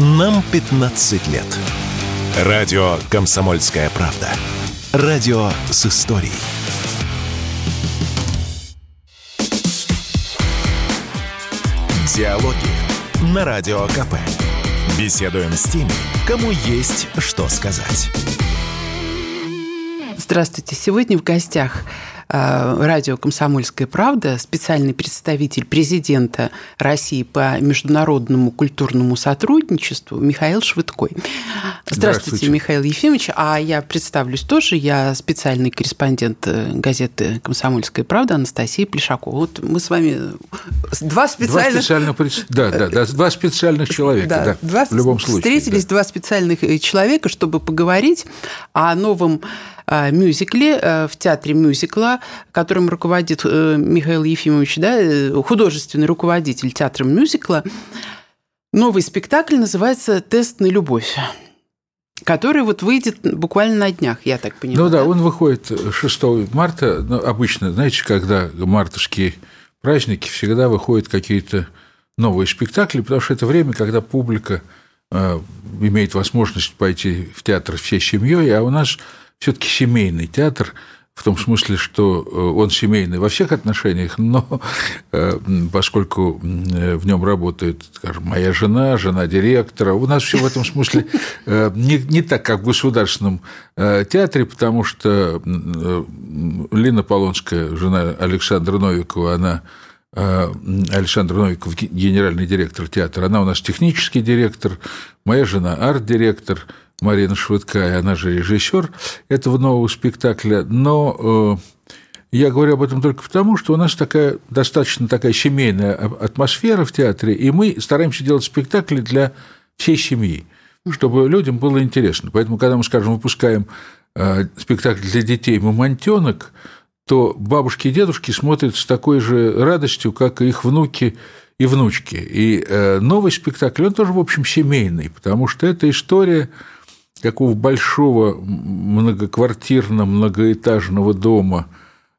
Нам 15 лет. Радио «Комсомольская правда». Радио с историей. Диалоги на Радио КП. Беседуем с теми, кому есть что сказать. Здравствуйте. Сегодня в гостях радио «Комсомольская правда», специальный представитель президента России по международному культурному сотрудничеству Михаил Швыдкой. Здравствуйте, Здравствуйте, Михаил Ефимович. А я представлюсь тоже. Я специальный корреспондент э, газеты «Комсомольская правда» Анастасия Плешакова. Вот мы с вами два специальных... Два специальных, да, да, да, два специальных человека, да, да два... в любом случае. Встретились да. два специальных э, человека, чтобы поговорить о новом Э, мюзикле, э, в театре мюзикла, которым руководит э, Михаил Ефимович, да, художественный руководитель театра мюзикла. Новый спектакль называется «Тест на любовь» который вот выйдет буквально на днях, я так понимаю. Ну да, да? он выходит 6 марта. Ну, обычно, знаете, когда мартовские праздники, всегда выходят какие-то новые спектакли, потому что это время, когда публика имеет возможность пойти в театр всей семьей, а у нас все-таки семейный театр, в том смысле, что э, он семейный во всех отношениях, но э, поскольку в нем работает, скажем, моя жена, жена директора, у нас все в этом смысле э, не, не так, как в государственном театре, потому что Лина Полонская, жена Александра Новикова, она Александр Новиков, генеральный директор театра, она у нас технический директор, моя жена арт-директор – Марина Швыдкая, она же режиссер этого нового спектакля, но э, я говорю об этом только потому, что у нас такая достаточно такая семейная атмосфера в театре, и мы стараемся делать спектакли для всей семьи, чтобы людям было интересно. Поэтому, когда мы, скажем, выпускаем э, спектакль для детей «Мамонтенок», то бабушки и дедушки смотрят с такой же радостью, как и их внуки и внучки. И э, новый спектакль, он тоже, в общем, семейный, потому что это история какого большого многоквартирного, многоэтажного дома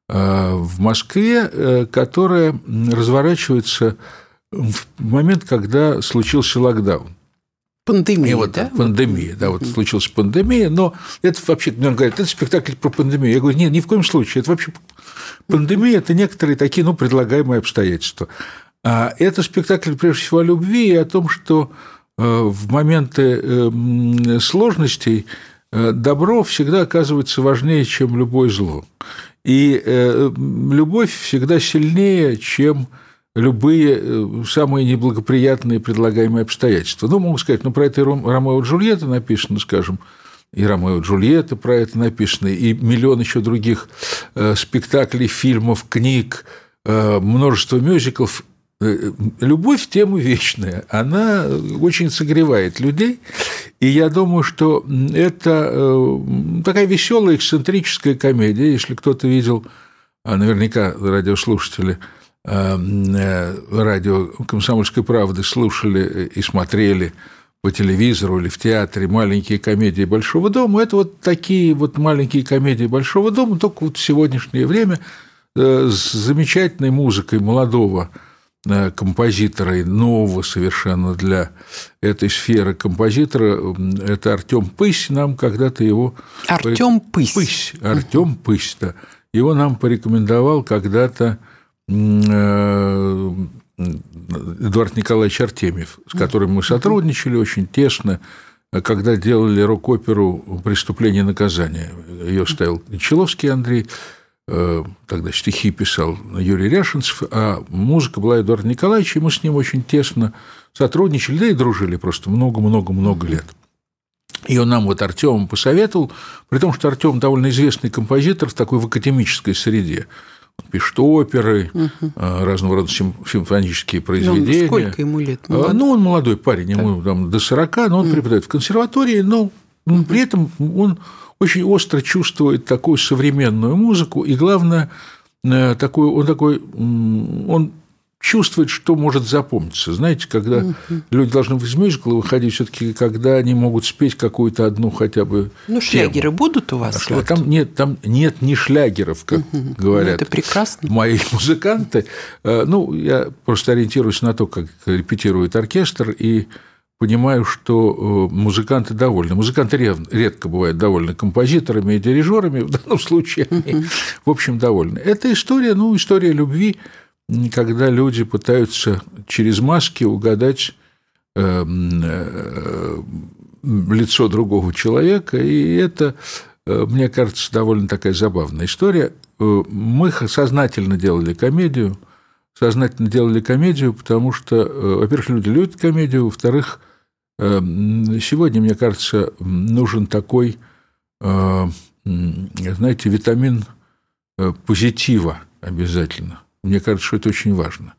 э, в Москве, э, которая разворачивается в момент, когда случился локдаун. Пандемия, и вот, да? Пандемия, да, вот случилась пандемия, но это вообще, мне говорят, это спектакль про пандемию. Я говорю, нет, ни в коем случае, это вообще пандемия, это некоторые такие, ну, предлагаемые обстоятельства. А это спектакль, прежде всего, о любви и о том, что в моменты э, сложностей э, добро всегда оказывается важнее, чем любое зло. И любовь всегда сильнее, чем любые самые неблагоприятные предлагаемые обстоятельства. Ну, могу сказать, ну, про это Ромео и Джульетта написано, скажем, и Ромео и Джульетта про это написано, и миллион еще других спектаклей, фильмов, книг, множество мюзиклов Э, любовь – тема вечная, она очень согревает людей, и я думаю, что это э, такая веселая эксцентрическая комедия, если кто-то видел, а наверняка радиослушатели э, радио «Комсомольской правды» слушали и смотрели по телевизору или в театре маленькие комедии Большого дома. Это вот такие вот маленькие комедии Большого дома, только вот в сегодняшнее время с замечательной музыкой молодого Э, композитора и нового совершенно для этой сферы композитора. Это Артем Пысь нам когда-то его Артем Пысь. Пысь Артем Пысь да. Его нам порекомендовал когда-то э, Эдуард Николаевич Артемьев, с которым мы сотрудничали очень тесно, когда делали рок-оперу «Преступление и наказание». Ее ставил Нечеловский Андрей, Э, тогда стихи писал Юрий Ряшинцев, а музыка была Эдуард Николаевич, и мы с ним очень тесно сотрудничали, да и дружили просто много-много-много лет. И он нам вот Артем посоветовал, при том, что Артем довольно известный композитор в такой в академической среде. Он пишет оперы, угу. разного рода симфонические произведения. Ну, сколько ему лет? А, молодой? Ну, он молодой парень, ему там, до 40, но он угу. преподает в консерватории, но при этом он очень остро чувствует такую современную музыку, и главное, э, такой, он такой, он чувствует, что может запомниться. Знаете, когда угу. люди должны из мюзикла выходить, все таки когда они могут спеть какую-то одну хотя бы Ну, шлягеры тему. будут у вас? А вот? Там нет, там нет ни шлягеров, как угу. говорят. Ну, это прекрасно. Мои музыканты. Э, ну, я просто ориентируюсь на то, как репетирует оркестр, и понимаю, что музыканты довольны. Музыканты редко бывают довольны композиторами и дирижерами, в данном случае они, в общем, довольны. Это история, ну, история любви, когда люди пытаются через маски угадать лицо другого человека, и это, мне кажется, довольно такая забавная история. Мы сознательно делали комедию, сознательно делали комедию, потому что, во-первых, люди любят комедию, во-вторых, Эм, сегодня, мне кажется, нужен такой, э, знаете, витамин э, позитива обязательно. Мне кажется, что это очень важно.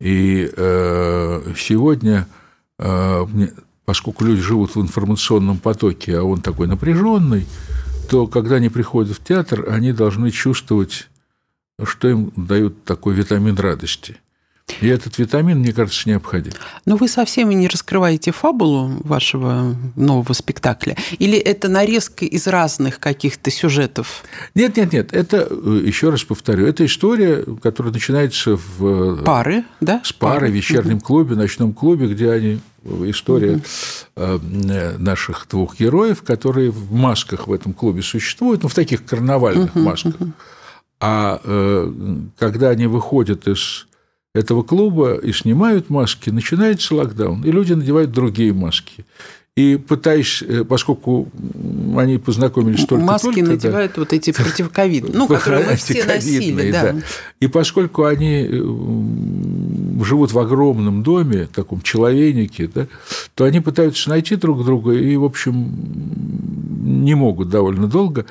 И э, сегодня, поскольку люди живут в информационном потоке, а он такой напряженный, то когда они приходят в театр, они должны чувствовать, что им дают такой витамин радости – и этот витамин, мне кажется, необходим. Но вы совсем не раскрываете фабулу вашего нового спектакля? Или это нарезка из разных каких-то сюжетов? Нет, нет, нет. Это, э, еще раз повторю, это история, которая начинается в... Э, пары, да? С пары, в вечернем угу. клубе, ночном клубе, где они история угу. наших двух героев, которые в масках в этом клубе существуют, ну, в таких карнавальных угу, масках. Угу. А когда они выходят из этого клуба и снимают маски, начинается локдаун, и люди надевают другие маски. И пытаясь, э, поскольку они познакомились только Маски только, надевают да, вот эти противоковидные, ну, которые мы все носили. Да. Да. И поскольку они э, живут в огромном доме, таком человейнике, да, то они пытаются найти друг друга и, в общем, не могут довольно долго.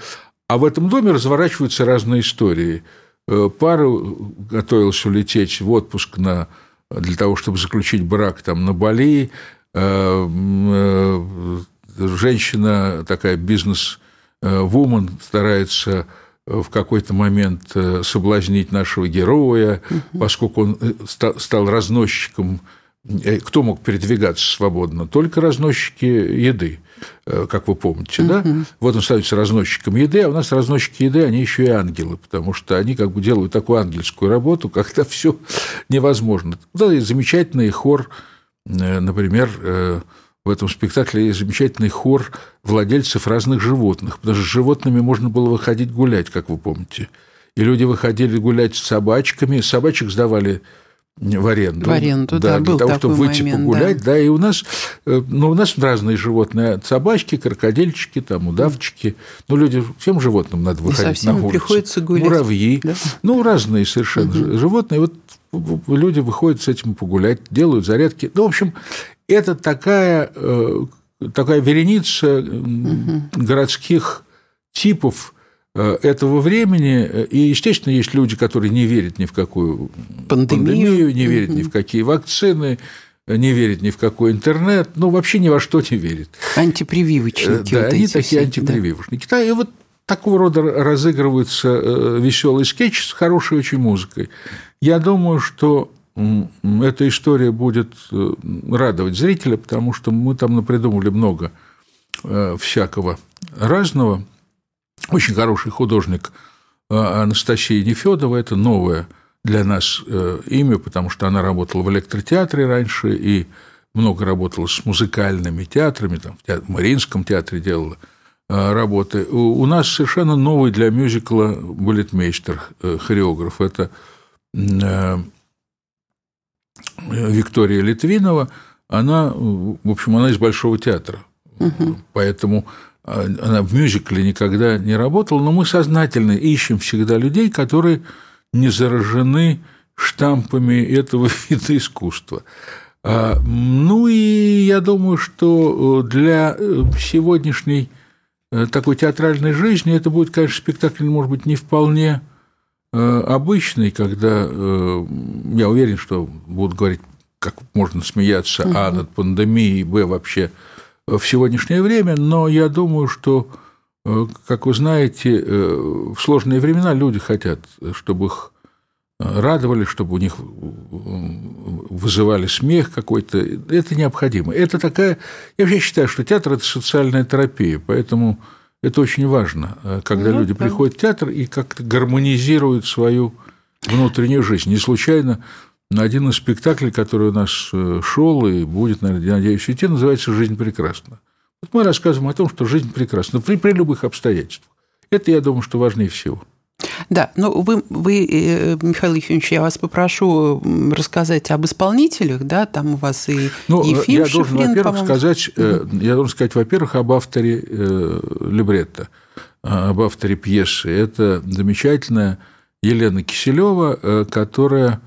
А в этом доме разворачиваются разные истории – Э, пара готовилась улететь в отпуск на, для того, чтобы заключить брак там, на Бали. Э, э, женщина, такая бизнес-вумен, старается в какой-то момент соблазнить нашего героя, поскольку он стал разносчиком кто мог передвигаться свободно? Только разносчики еды, как вы помните, да? Вот он становится разносчиком еды, а у нас разносчики еды, они еще и ангелы, потому что они как бы делают такую ангельскую работу, когда все невозможно. Да, и замечательный хор, э, например, в этом спектакле есть замечательный хор владельцев разных животных, потому что с животными можно было выходить гулять, как вы помните. И люди выходили гулять с собачками, собачек сдавали в аренду. В аренду, да, да для того, чтобы выйти момент, погулять, да. да, и у нас, э, ну, у нас разные животные, собачки, крокодильчики, там, удавчики, ну, люди, всем животным надо выходить на улицу. приходится гулять. Муравьи, да? ну, разные совершенно угу. животные, вот люди выходят с этим погулять, делают зарядки, ну, в общем, это такая, э, такая вереница угу. городских типов, этого времени. Э, и, естественно, есть люди, которые не верят ни в какую пандемию, пандемию не верят ни в какие вакцины, не верят ни в какой интернет, ну, вообще ни во что не верят. Антипрививочники. Да, вот они такие все, антипрививочники. Да. И вот такого рода разыгрывается э, веселый скетч с хорошей очень музыкой. Я думаю, что эта история будет радовать зрителя, потому что мы там напридумывали много всякого разного. Очень хороший художник э, Анастасия Нефедова. Это новое для нас э, имя, потому что она работала в электротеатре раньше и много работала с музыкальными театрами, там, в Мариинском театре делала э, работы. У нас совершенно новый для мюзикла балетмейстер, хореограф. Это Виктория Литвинова. Она, в общем, она из Большого театра. Угу. Поэтому она в мюзикле никогда не работала, но мы сознательно ищем всегда людей, которые не заражены штампами этого вида искусства. А, ну и я думаю, что для э, сегодняшней э, такой театральной жизни это будет, конечно, спектакль, может быть, не вполне э, обычный, когда я уверен, что будут говорить, как можно смеяться, а над пандемией, б вообще в сегодняшнее время, но я думаю, что, э, как вы знаете, э, в сложные времена люди хотят, чтобы их э, радовали, чтобы у них вызывали смех какой-то. Это необходимо. Это такая... Я вообще считаю, что театр – это социальная терапия, поэтому это очень важно, когда ну, люди да. приходят в театр и как-то гармонизируют свою внутреннюю жизнь. Не случайно один из спектаклей, который у нас шел и будет, наверное, надеюсь, идти, называется «Жизнь прекрасна». Вот мы рассказываем о том, что жизнь прекрасна при, при любых обстоятельствах. Это, я думаю, что важнее всего. Да, но вы, вы, э, Михаил Ефимович, я вас попрошу рассказать об исполнителях, да, там у вас и ну, Ефим я должен, во-первых, сказать, угу. я должен сказать, во-первых, об авторе э, либретто, об авторе пьесы. Это замечательная Елена Киселева, которая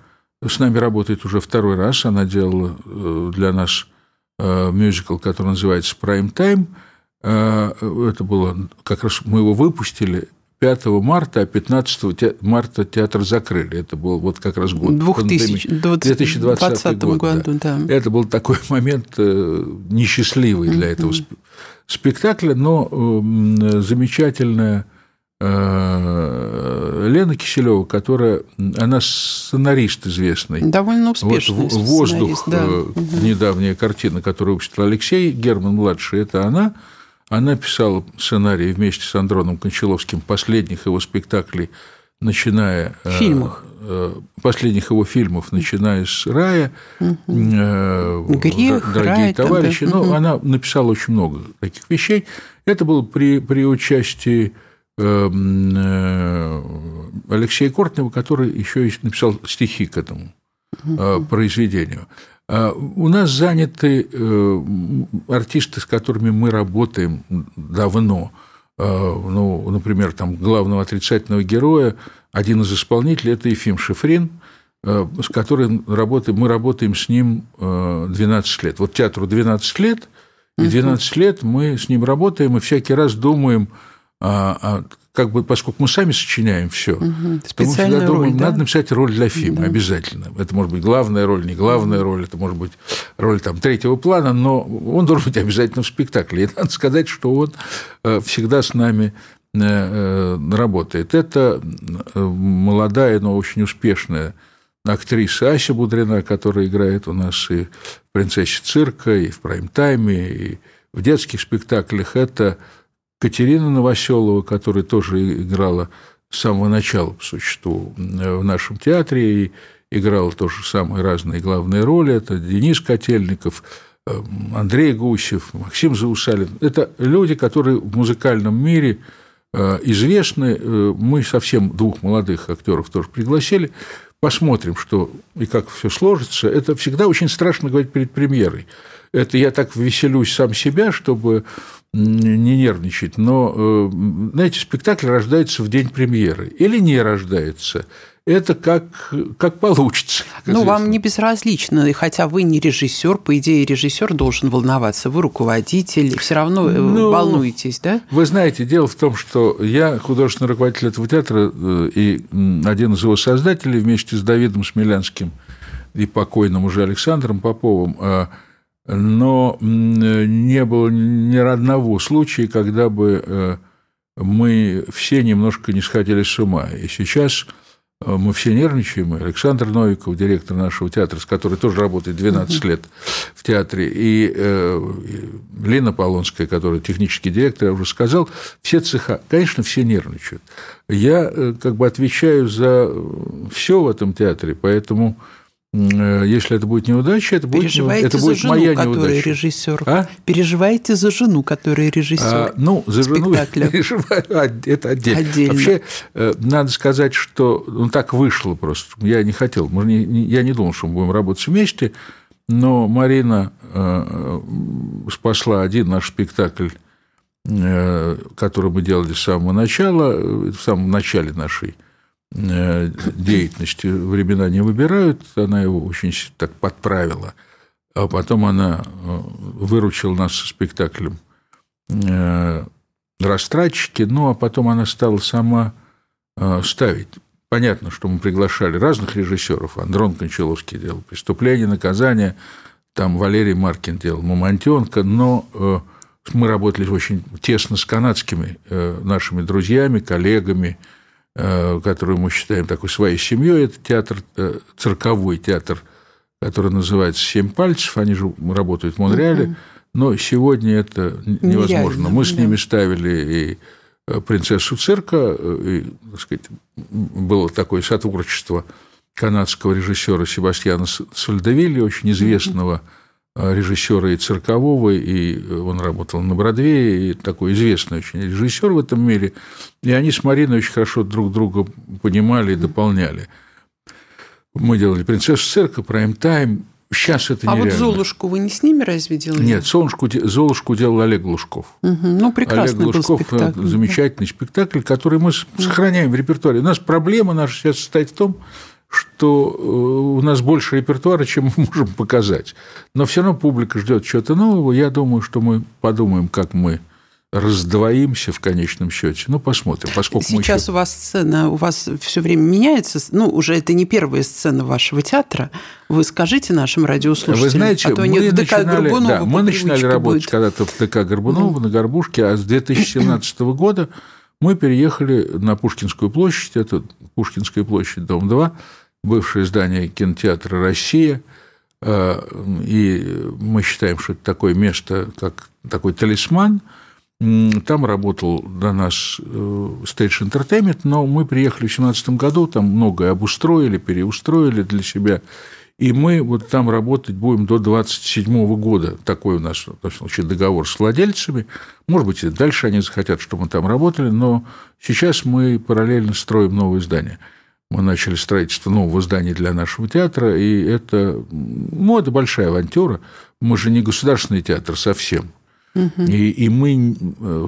с нами работает уже второй раз. Она делала для нас мюзикл, который называется «Prime Time». Это было как раз мы его выпустили 5 марта, а 15 марта театр закрыли. Это был вот как раз год 2020, 2020 год. году, да. да. Это был такой момент э, несчастливый для этого спектакля, но замечательная э, Лена Киселева, которая, она сценарист известный. Довольно успешный вот, «Воздух», да. угу. недавняя картина, которую выпустил Алексей Герман-младший, это она – она писала сценарий вместе с Андроном Кончаловским последних его спектаклей, начиная... В фильмах. Э, последних его фильмов, начиная с «Рая», угу. Грех, «Дорогие рай, товарищи». Тогда. Но угу. она написала очень много таких вещей. Это было при, при участии Алексея Кортнева, который еще и написал стихи к этому угу. произведению. А, у нас заняты э, артисты, с которыми мы работаем давно. Ну, например, там главного отрицательного героя, один из исполнителей – это Ефим Шифрин, э, с которым работаем, мы работаем с ним 12 э, лет. Вот театру 12 лет, и 12 лет мы с ним работаем, и всякий раз думаем, как бы, поскольку мы сами сочиняем все, угу. мы всегда роль, думаем, да? надо написать роль для фильма да. обязательно. Это может быть главная роль, не главная роль, это может быть роль там, третьего плана, но он должен быть обязательно в спектакле. И надо сказать, что он э, всегда с нами э, э, работает. Это молодая, но очень успешная актриса Ася Будрина, которая играет у нас и в «Принцессе цирка», и в «Прайм-тайме», и в детских спектаклях. Это Катерина Новоселова, которая тоже играла с самого начала, по существу, в нашем театре, и играла тоже самые разные главные роли. Это Денис Котельников, э, Андрей Гусев, Максим Заусалин. Это люди, которые в музыкальном мире э, известны. Э, мы совсем двух молодых актеров тоже пригласили. Посмотрим, что и как все сложится. Это всегда очень страшно говорить перед премьерой. Это я так веселюсь сам себя, чтобы не нервничать, но, э, знаете, спектакль рождается в день премьеры или не рождается. Это как, как получится. Как ну, вам не безразлично, и хотя вы не режиссер, по идее, режиссер должен волноваться, вы руководитель, все равно э, ну, волнуетесь, да? Вы знаете, дело в том, что я художественный руководитель этого театра э, и один из его создателей вместе с Давидом Смелянским и покойным уже Александром Поповым а но не было ни одного случая, когда бы э, мы все немножко не сходили с ума. И сейчас э, мы все нервничаем. Александр Новиков, директор нашего театра, с которой тоже работает 12 лет в театре, и э, Лена Полонская, которая технический директор, я уже сказал, все цеха, конечно, все нервничают. Я как бы отвечаю за все в этом театре, поэтому если это будет неудача, это будет, это будет за жену, моя неудача. режиссер. А? Переживаете за жену, которая режиссер. А, ну, за жену переживаю, это отдельно. отдельно. Вообще, э, надо сказать, что ну, так вышло просто. Я не хотел, я не думал, что мы будем работать вместе, но Марина э, спасла один наш спектакль, который мы делали с самого начала, в самом начале нашей Э, деятельности времена не выбирают, она его очень так подправила. А потом она э, выручила нас со спектаклем э, «Растратчики», ну, а потом она стала сама ставить. Понятно, что мы приглашали разных режиссеров. Андрон Кончаловский делал «Преступление, наказание», там Валерий Маркин делал «Мамонтенка», но мы работали очень тесно с канадскими нашими друзьями, коллегами, Э, которую мы считаем такой своей семьей, это театр, э, цирковой театр, который называется «Семь пальцев», они же работают в Монреале, но сегодня это невозможно. Мы с ними ставили и э, принцессу цирка, и, так сказать, было такое сотворчество канадского режиссера Себастьяна Сальдовилли, очень известного режиссера и циркового, и он работал на Бродвее, и такой известный очень режиссер в этом мире. И они с Мариной очень хорошо друг друга понимали и дополняли. Мы делали «Принцессу цирка», «Прайм-тайм», Сейчас это а нереально. А вот Золушку вы не с ними разве делали? Нет, Золушку, Золушку делал Олег Глушков. Угу. Ну, прекрасный Олег Глушков был спектакль. замечательный спектакль, который мы сохраняем в репертуаре. У нас проблема наша сейчас состоит в том, что э, у нас больше репертуара, чем мы можем показать. Но все равно публика ждет чего-то нового. Я думаю, что мы подумаем, как мы раздвоимся в конечном счете. Ну, посмотрим, поскольку Сейчас еще... у вас сцена, у вас все время меняется. Ну, уже это не первая сцена вашего театра. Вы скажите нашим радиослушателям, Вы знаете, а то мы ДК начинали, да, мы начинали работать будет. когда-то в ДК Горбунова mm. на Горбушке, а с 2017 года мы переехали на Пушкинскую площадь, это Пушкинская площадь, дом 2, бывшее здание кинотеатра «Россия», и мы считаем, что это такое место, как такой талисман – там работал до нас Stage Entertainment, но мы приехали в 2017 году, там многое обустроили, переустроили для себя, и мы вот там работать будем до 2027 года. Такой у нас в том случае, договор с владельцами. Может быть, и дальше они захотят, чтобы мы там работали, но сейчас мы параллельно строим новое здание. Мы начали строительство нового здания для нашего театра, и это, ну, это большая авантюра. Мы же не государственный театр совсем. И, и мы,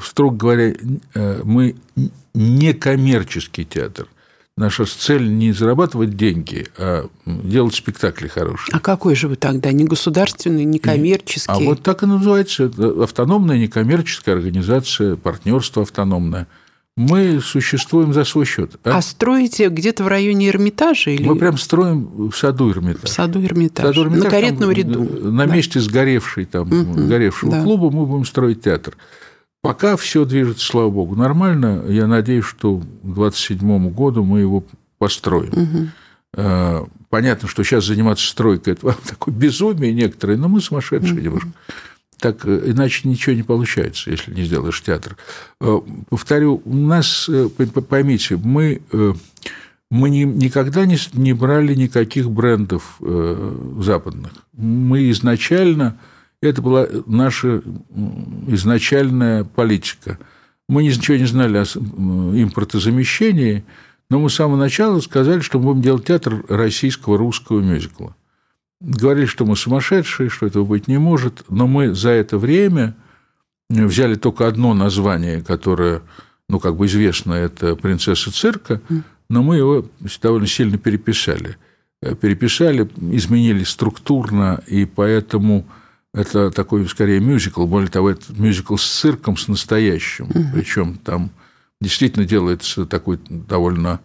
строго говоря, мы не коммерческий театр. Наша цель не зарабатывать деньги, а делать спектакли хорошие. А какой же вы тогда? Не государственный, не коммерческий? А вот так и называется. Это автономная некоммерческая организация, партнерство автономное. Мы существуем за свой счет. А, а строите где-то в районе Эрмитажа? Или... Мы прям строим в саду Эрмитаж. В саду Эрмитаж. Саду Эрмитаж на каретном там, ряду. На да. месте сгоревшей, там, угу, горевшего да. клуба мы будем строить театр. Пока все движется, слава богу, нормально. Я надеюсь, что к 2027 году мы его построим. Угу. Понятно, что сейчас заниматься стройкой – это такое безумие некоторые, но мы сумасшедшие угу. немножко так иначе ничего не получается, если не сделаешь театр. Повторю, у нас, поймите, мы, мы не, никогда не, не брали никаких брендов западных. Мы изначально, это была наша изначальная политика. Мы ничего не знали о импортозамещении, но мы с самого начала сказали, что мы будем делать театр российского русского мюзикла говорили, что мы сумасшедшие, что этого быть не может, но мы за это время взяли только одно название, которое, ну, как бы известно, это «Принцесса цирка», но мы его довольно сильно переписали. Переписали, изменили структурно, и поэтому это такой, скорее, мюзикл. Более того, это мюзикл с цирком, с настоящим. Причем там действительно делается такой довольно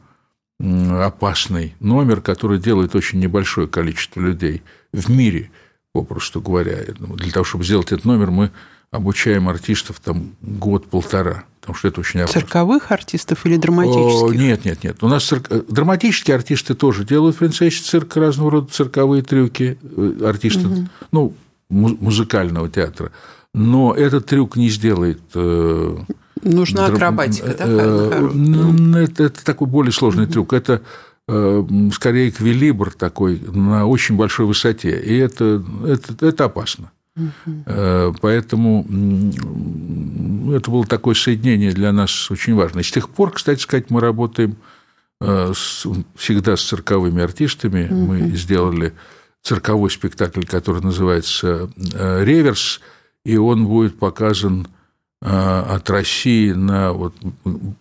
опасный номер, который делает очень небольшое количество людей в мире, попросту говоря. Для того, чтобы сделать этот номер, мы обучаем артистов там год-полтора, потому что это очень опасно. Цирковых артистов или драматических? О, нет, нет, нет. У нас цирк... Э, драматические артисты тоже делают в принцессе цирк разного рода цирковые трюки, э, артисты, угу. ну, музыкального театра. Но этот трюк не сделает э, Нужна акробатика, да? Ну, это, это такой более сложный трюк. Это э, скорее эквилибр такой на очень большой высоте. И это, это, это опасно. Mm-hmm. Поэтому это было такое соединение для нас очень важно. И с тех пор, кстати сказать, мы работаем с, всегда с цирковыми артистами. Мы сделали цирковой спектакль, который называется «Реверс», и он будет показан Э, от России на вот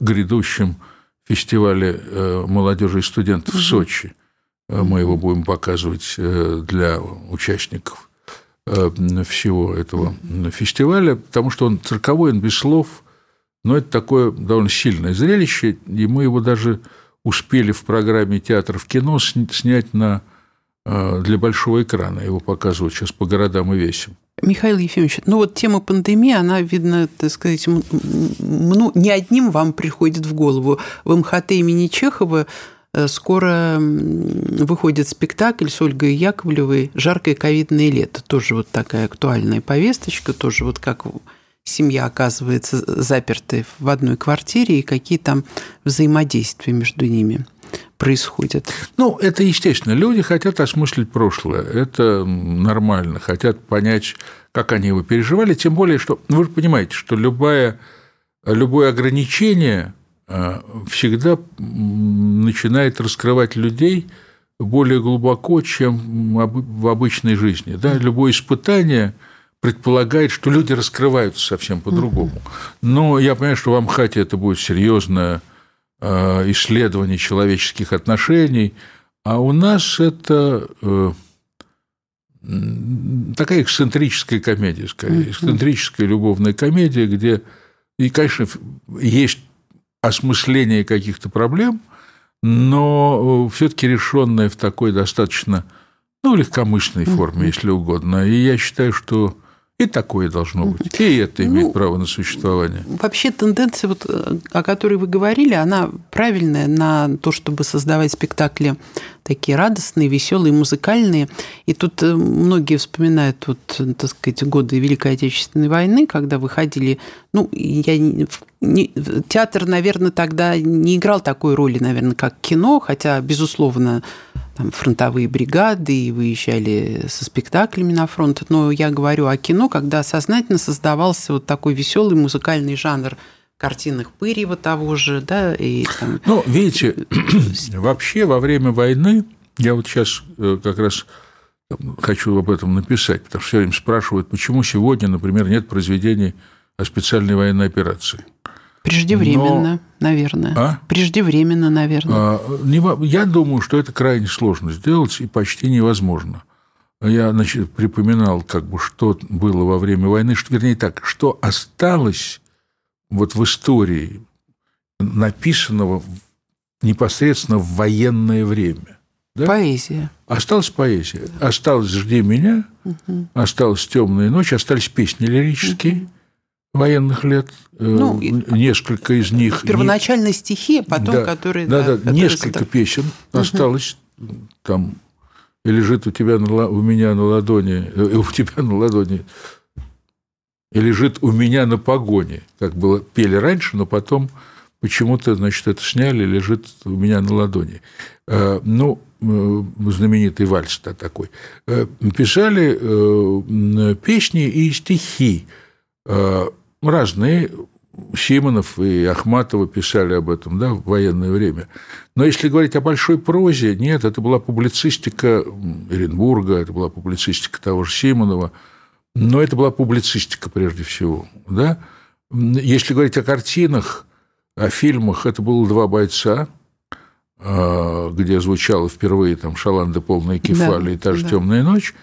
грядущем фестивале э, молодежи и студентов в Сочи. Э, мы его будем показывать для участников всего этого фестиваля, потому что он цирковой, он без слов, но это такое довольно сильное зрелище, и мы его даже успели в программе «Театр в кино» снять на, для большого экрана. Его показывают сейчас по городам и весям. Михаил Ефимович, ну вот тема пандемии, она, видно, так сказать, ну, не одним вам приходит в голову. В МХТ имени Чехова э, скоро выходит спектакль с Ольгой Яковлевой «Жаркое ковидное лето». Тоже вот такая актуальная повесточка, тоже вот как семья оказывается запертой в одной квартире и какие там взаимодействия между ними происходят? Ну, это естественно. Люди хотят осмыслить прошлое. Это нормально. Хотят понять, как они его переживали. Тем более, что ну, вы же понимаете, что любое, любое ограничение э, всегда начинает раскрывать людей более глубоко, чем в обычной жизни. Да? Любое испытание предполагает, что люди раскрываются совсем по-другому. Но я понимаю, что в Амхате это будет серьезное э, исследование человеческих отношений, а у нас это э, такая эксцентрическая комедия, скорее, эксцентрическая любовная комедия, где, и, конечно, есть осмысление каких-то проблем, но все-таки решенная в такой достаточно ну, легкомысленной форме, если угодно. И я считаю, что и такое должно быть. И это имеет ну, право на существование. Вообще тенденция, вот, о которой вы говорили, она правильная на то, чтобы создавать спектакли такие радостные, веселые, музыкальные. И тут э, многие вспоминают вот, так сказать, годы Великой Отечественной войны, когда выходили... Ну, я не, театр, наверное, тогда не играл такой роли, наверное, как кино, хотя, безусловно, там, фронтовые бригады и выезжали со спектаклями на фронт. Но я говорю о кино, когда сознательно создавался вот такой веселый музыкальный жанр картинных Пырьева того же, да, и там... Ну, видите, вообще во время войны, я вот сейчас э, как раз хочу об этом написать, потому что все время спрашивают, почему сегодня, например, нет произведений о специальной военной операции. Преждевременно, Но... наверное. А? Преждевременно, наверное. А, я думаю, что это крайне сложно сделать и почти невозможно. Я значит, припоминал, как бы, что было во время войны, что, вернее так, что осталось вот в истории, написанного непосредственно в военное время. Да? Поэзия. Осталась поэзия. Осталось «Жди меня», угу. осталась «Темная ночь», остались песни лирические. Угу военных лет, э, ну, несколько из них. Первоначально стихи, потом да, которые... Да, да, которые несколько это... песен угу. осталось там, и лежит у тебя на, у меня на ладони, э, у тебя на ладони, и лежит у меня на погоне, как было пели раньше, но потом почему-то, значит, это сняли, лежит у меня на ладони. Э, ну, знаменитый вальс -то такой. Писали песни и стихи разные Симонов и Ахматова писали об этом да, в военное время. Но если говорить о большой прозе, нет, это была публицистика Оренбурга, это была публицистика того же Симонова, но это была публицистика прежде всего. Да? Если говорить о картинах, о фильмах, это было «Два бойца», а, где звучало впервые там «Шаланда полная кефали» да, и «Та же да. темная ночь».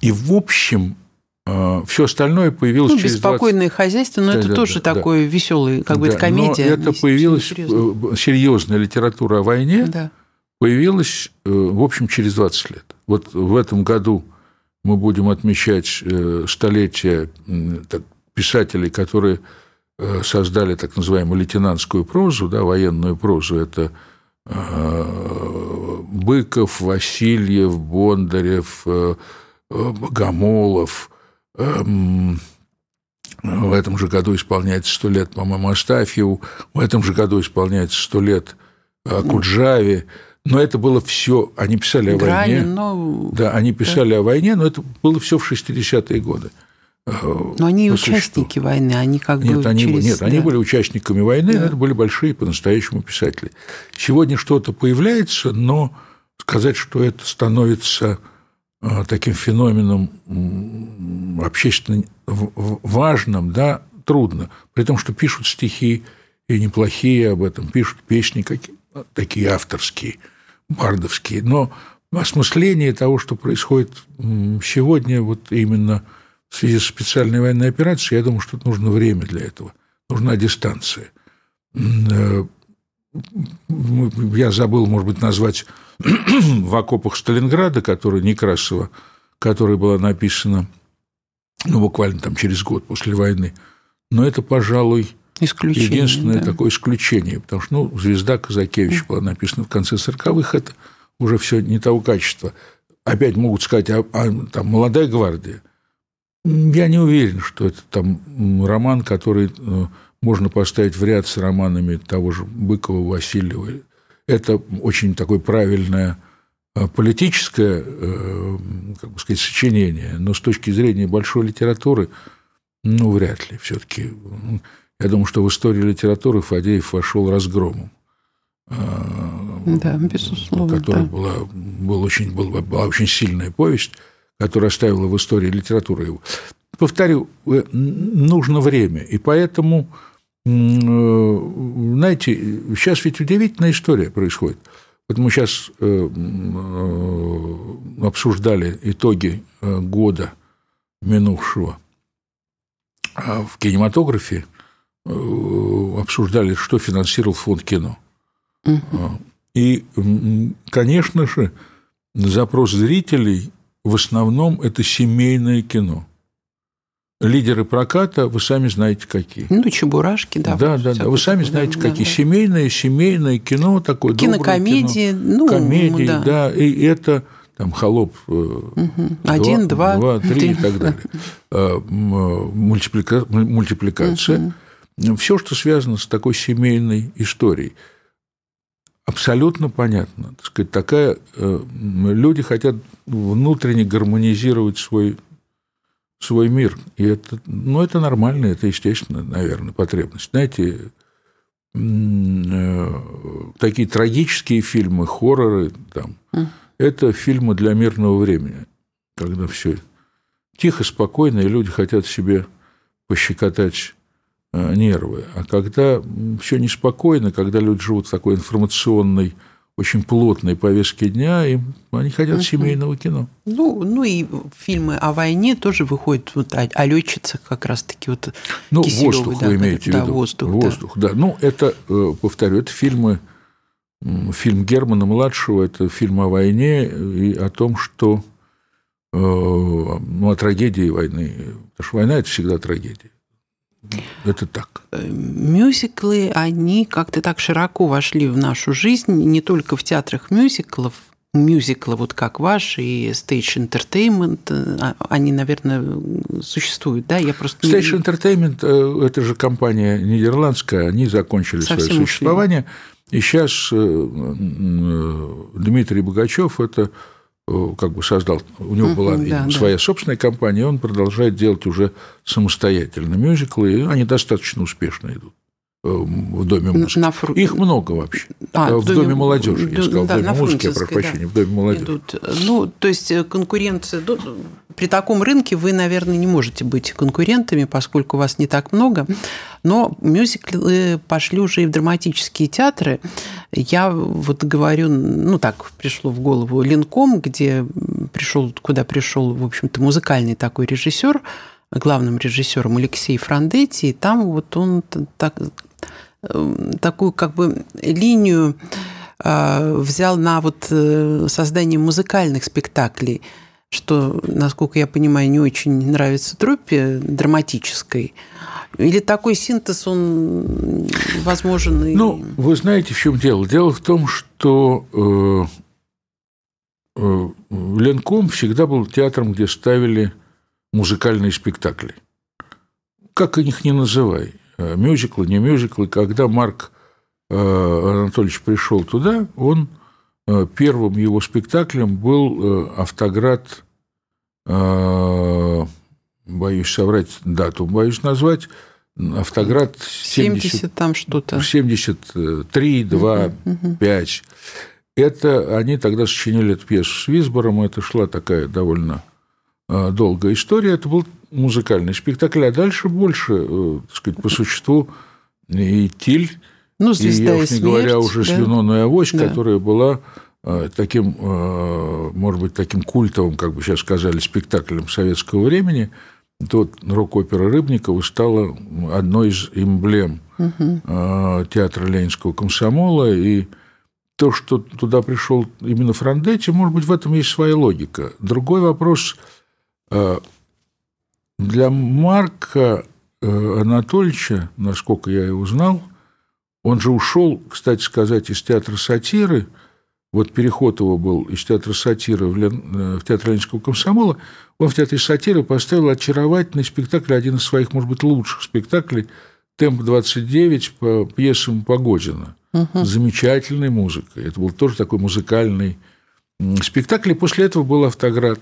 И, в общем, Все остальное появилось ну, через беспокойное 20... хозяйство, но да, это да, тоже да, такой да. веселый, как бы да, это комедия. Но это появилась э, серьезная литература о войне, да. появилась, э, в общем, через 20 лет. Вот в этом году мы будем отмечать э, столетие писателей, которые создали так называемую лейтенантскую прозу, да, военную прозу. Это Быков, Васильев, Бондарев, Богомолов, Эм, в этом же году исполняется сто лет, по-моему, Астафьеву, в этом же году исполняется сто лет Куджаве. Но это было все, они писали о Грани, войне. Но... Да, они писали да. о войне, но это было все в 60-е годы. Э, но они участники войны, они как нет, бы они, через... Нет, да. они были участниками войны, да. это были большие по-настоящему писатели. Сегодня что-то появляется, но сказать, что это становится Э, таким феноменом общественно важным, да, трудно. При том, что пишут стихи и неплохие об этом, пишут песни какие, такие авторские, бардовские. Но осмысление того, что происходит сегодня, вот именно в связи с специальной военной операцией, я думаю, что нужно время для этого, нужна дистанция. Э, я забыл, может быть, назвать в окопах Сталинграда, которая Некрасова, которая была написана ну, буквально там через год после войны. Но это, пожалуй, единственное да. такое исключение, потому что ну, «Звезда Казакевич» была написана в конце 40-х, это уже все не того качества. Опять могут сказать, а, а там молодая гвардия. Я не уверен, что это там роман, который э, можно поставить в ряд с романами того же Быкова, Васильева. Это очень такое правильное э, политическое, э, как бы сказать, сочинение, но с точки зрения большой литературы, ну, вряд ли. Все-таки я думаю, что в истории литературы Фадеев вошел разгромом. Да, безусловно. Которая да. была, был очень, была, была очень сильная повесть – которая оставила в истории литературы его. Повторю, э, нужно время, и поэтому, э, знаете, сейчас ведь удивительная история происходит. Вот мы сейчас э, обсуждали итоги года минувшего а в кинематографе, обсуждали, что финансировал фонд кино. Угу. И, конечно же, запрос зрителей в основном это семейное кино. Лидеры проката, вы сами знаете, какие. Ну, чебурашки, да. Да, да, да. Вы сами знаете, да, какие. Да, семейное, семейное кино такое. Кинокомедии, кино. ну, комедии, да. да. И это там холоп угу. один, два, два, три и так далее. А, мультиплика... Мультипликация. Угу. Все, что связано с такой семейной историей абсолютно понятно. Так сказать, такая, э, люди хотят внутренне гармонизировать свой, свой мир. И это, ну, это нормально, это естественно, наверное, потребность. Знаете, э, такие трагические фильмы, хорроры, там, mm. это фильмы для мирного времени, когда все тихо, спокойно, и люди хотят себе пощекотать Э, нервы. А когда все неспокойно, когда люди живут в такой информационной, очень плотной повестке дня, им они хотят угу. семейного кино. Ну, ну и фильмы о войне тоже выходят вот о, о летчицах как раз-таки вот Ну, воздух да, вы имеете да, в виду. Воздух, воздух да. да. Ну, это, э, повторю, это фильмы, фильм Германа-младшего, это фильм о войне и о том, что э, ну, о трагедии войны. Потому что война – это всегда трагедия. Это так. Э, мюзиклы, они как-то так широко вошли в нашу жизнь, не только в театрах мюзиклов, мюзиклы, вот как ваш, и Stage Entertainment, э, а, они, наверное, существуют, да? Я просто Stage не... Entertainment э, – это же компания нидерландская, они закончили Совсем свое существование, ушли. и сейчас Дмитрий Богачев – это как бы создал, у него была да, своя да. собственная компания, и он продолжает делать уже самостоятельно мюзиклы, и они достаточно успешно идут э, в Доме музыки. На фру... Их много вообще. А, в, в Доме, доме молодежи, я сказал, да, в Доме музыки, я прошу прощения, да. в Доме молодежи. Идут. Ну, то есть э, конкуренция... При таком рынке вы, наверное, не можете быть конкурентами, поскольку вас не так много. Но мюзиклы пошли уже и в драматические театры. Я вот говорю, ну так пришло в голову Линком, где пришел, куда пришел, в общем-то, музыкальный такой режиссер, главным режиссером Алексей Франдетти, и там вот он так, такую как бы линию а, взял на вот э, создание музыкальных спектаклей, что, насколько я понимаю, не очень нравится труппе драматической. Или такой синтез, он возможен? Ну, вы знаете, в чем дело? Дело в том, что э, э, Ленком всегда был театром, где ставили музыкальные спектакли. Как их не называй. Э, мюзиклы, не мюзиклы. Когда Марк э, Анатольевич пришел туда, он первым его спектаклем был автоград боюсь соврать дату, боюсь назвать, автоград 70, 70 там что-то. 73, 2, угу. 5. Это они тогда сочинили эту пьесу с Висбором, это шла такая довольно долгая история, это был музыкальный спектакль, а дальше больше, э, так сказать, по существу и Тиль, ну, и я уж не смерть, говоря уже да? с Юноной Авось, да. которая была а, таким, а, может быть, таким культовым, как бы сейчас сказали, спектаклем советского времени – Тут рок-опера Рыбникова стала одной из эмблем угу. театра Ленинского комсомола, и то, что туда пришел именно Франдетти, может быть, в этом есть своя логика. Другой вопрос. Для Марка э, Анатольевича, насколько я его знал, он же ушел, кстати сказать, из театра сатиры вот переход его был из театра сатиры в, Лен... в театр Ленинского комсомола, он в театре сатиры поставил очаровательный спектакль, один из своих, может быть, лучших спектаклей «Темп-29» по пьесам Погодина. Угу. Замечательной музыкой. Это был тоже такой музыкальный спектакль. И после этого был «Автоград»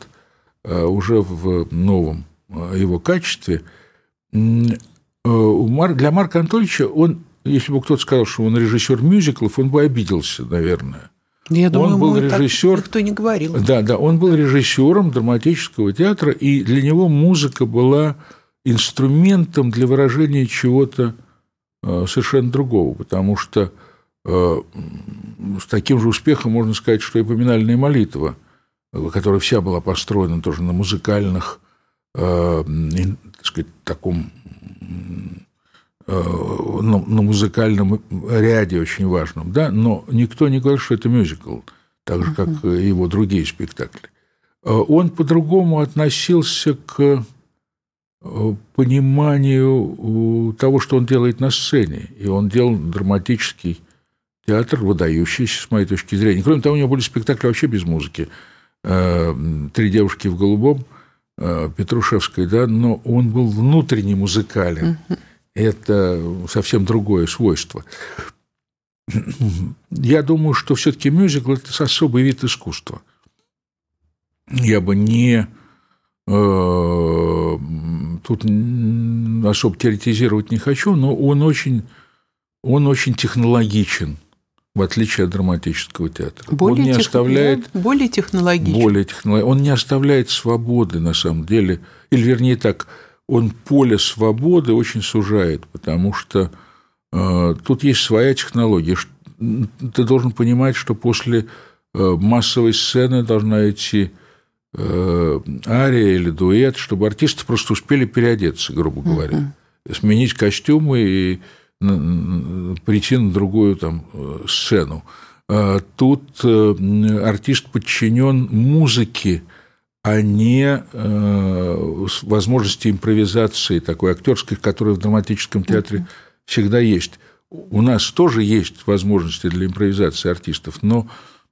э, уже в новом э, его качестве. Э, для Марка Анатольевича он, если бы кто-то сказал, что он режиссер мюзиклов, он бы обиделся, наверное. Я думаю, он был режиссер. Никто не говорил. Да, да, он был режиссером драматического театра, и для него музыка была инструментом для выражения чего-то э, совершенно другого, потому что э, с таким же успехом можно сказать, что и поминальная молитва, которая вся была построена тоже на музыкальных, э, так сказать, таком Э, на, на музыкальном ряде очень важном, да, но никто не говорит, что это мюзикл, так же, как uh-huh. его другие спектакли. Э, он по-другому относился к э, пониманию того, что он делает на сцене. И он делал драматический театр, выдающийся, с моей точки зрения. Кроме того, у него были спектакли вообще без музыки. «Три девушки в голубом», Петрушевской, да, но он был внутренне музыкален. Uh-huh это совсем другое свойство. Я думаю, что все-таки мюзикл – это особый вид искусства. Я бы не э, тут особо теоретизировать не хочу, но он очень, он очень технологичен, в отличие от драматического театра. Более он не тех... оставляет более технологичен. Более технологичен. Он не оставляет свободы на самом деле, или вернее так – он поле свободы очень сужает, потому что э, тут есть своя технология. Ты должен понимать, что после э, массовой сцены должна идти э, ария или дуэт, чтобы артисты просто успели переодеться, грубо говоря, uh-huh. сменить костюмы и прийти на другую там э, сцену. А тут э, артист подчинен музыке, а не э, возможности импровизации такой актерской, которая в драматическом театре всегда есть. У нас тоже есть возможности для импровизации артистов, но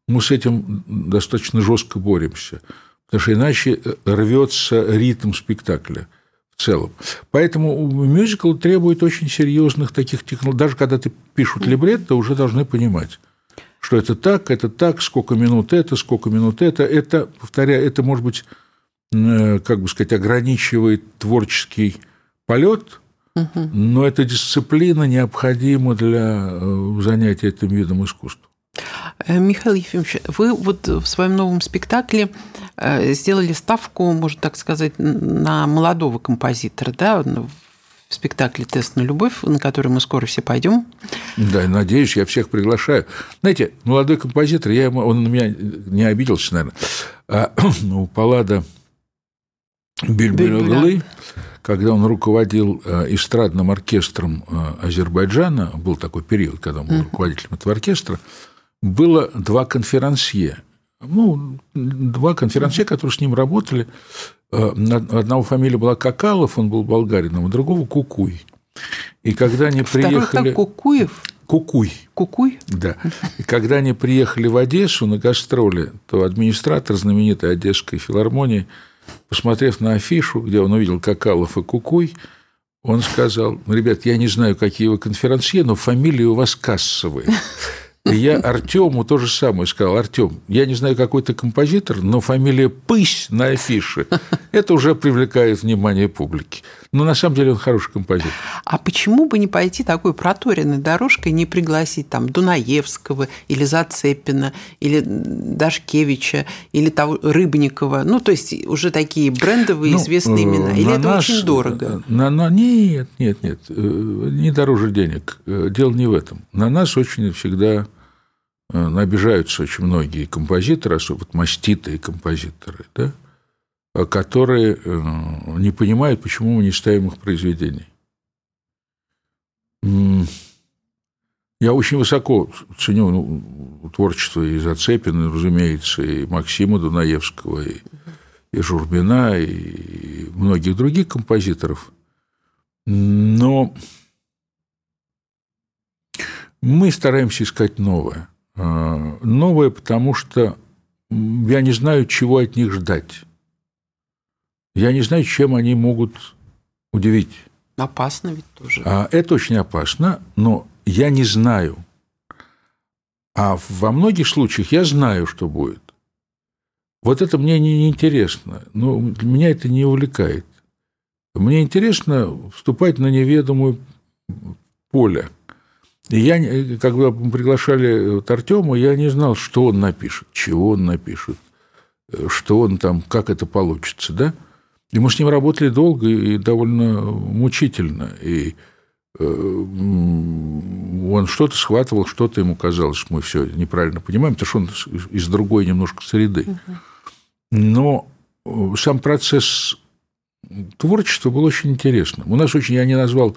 мы с этим достаточно жестко боремся, потому что иначе э, рвется ритм спектакля в целом. Поэтому мюзикл требует очень серьезных таких технологий. Даже когда ты пишут либретто, уже должны понимать что это так, это так, сколько минут это, сколько минут это. Это, повторяю, это, может быть, э, как бы сказать, ограничивает творческий полет, угу. но эта дисциплина необходима для э, занятия этим видом искусства. Э, Михаил Ефимович, вы вот в своем новом спектакле сделали ставку, можно так сказать, на молодого композитора, да, в спектакле «Тест на любовь», на который мы скоро все пойдем. Да, надеюсь, я всех приглашаю. Знаете, молодой композитор, я ему, он на меня не обиделся, наверное, а, у Паллада Бильбюлы, когда он руководил э, эстрадным оркестром э, Азербайджана, был такой период, когда он был руководителем этого оркестра, было два конферансье. Ну, два конферансье, которые с ним работали. Э, одного фамилия была Какалов, он был болгарином, а другого Кукуй. И когда они Второй приехали... Кукуев? Кукуй. Кукуй? Да. И когда они приехали в Одессу на гастроли, то администратор знаменитой Одесской филармонии, посмотрев на афишу, где он увидел Какалов и Кукуй, он сказал, ребят, я не знаю, какие вы конферансье, но фамилии у вас кассовые. И я Артему то же самое сказал. Артем, я не знаю, какой ты композитор, но фамилия Пысь на афише – это уже привлекает внимание публики. Но на самом деле он хороший композитор. А почему бы не пойти такой проторенной дорожкой, не пригласить там Дунаевского или Зацепина, или Дашкевича, или того Рыбникова? Ну, то есть уже такие брендовые ну, известные имена. Или это нас, очень дорого? На, на, нет, нет, нет. Э, не дороже денег. Э, дело не в этом. На нас очень всегда Э, обижаются очень многие композиторы, особенно вот маститые композиторы, да, э, которые э, не понимают, почему мы не ставим их произведений. Я очень высоко ценю ну, творчество и Зацепина, разумеется, и Максима Дунаевского, и, и Журбина, и многих других композиторов. Но мы стараемся искать новое – Новое, потому что я не знаю, чего от них ждать. Я не знаю, чем они могут удивить. Опасно ведь тоже. А это очень опасно, но я не знаю. А во многих случаях я знаю, что будет. Вот это мне не интересно, но меня это не увлекает. Мне интересно вступать на неведомую поле. И я, когда мы приглашали вот Артема, я не знал, что он напишет, чего он напишет, что он там, как это получится, да? И мы с ним работали долго и довольно мучительно. И э, он что-то схватывал, что-то ему казалось, что мы все неправильно понимаем, потому что он из другой немножко среды. Но э, сам процесс творчества был очень интересным. У нас очень, я не назвал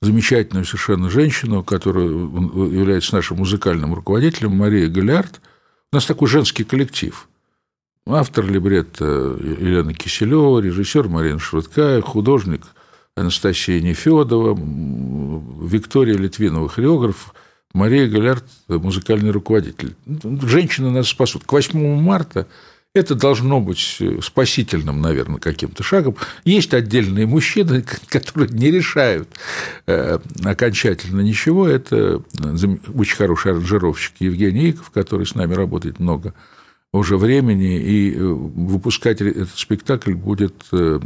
замечательную совершенно женщину, которая является нашим музыкальным руководителем, Мария Галиард. У нас такой женский коллектив. Автор либретта Елена Киселева, режиссер Марина Швыдкая, художник Анастасия Нефедова, Виктория Литвинова, хореограф, Мария Галярд, музыкальный руководитель. Женщины нас спасут. К 8 марта это должно быть спасительным, наверное, каким-то шагом. Есть отдельные мужчины, которые не решают э, окончательно ничего. Это очень хороший аранжировщик Евгений Иков, который с нами работает много уже времени, и э, выпускать этот спектакль будет э,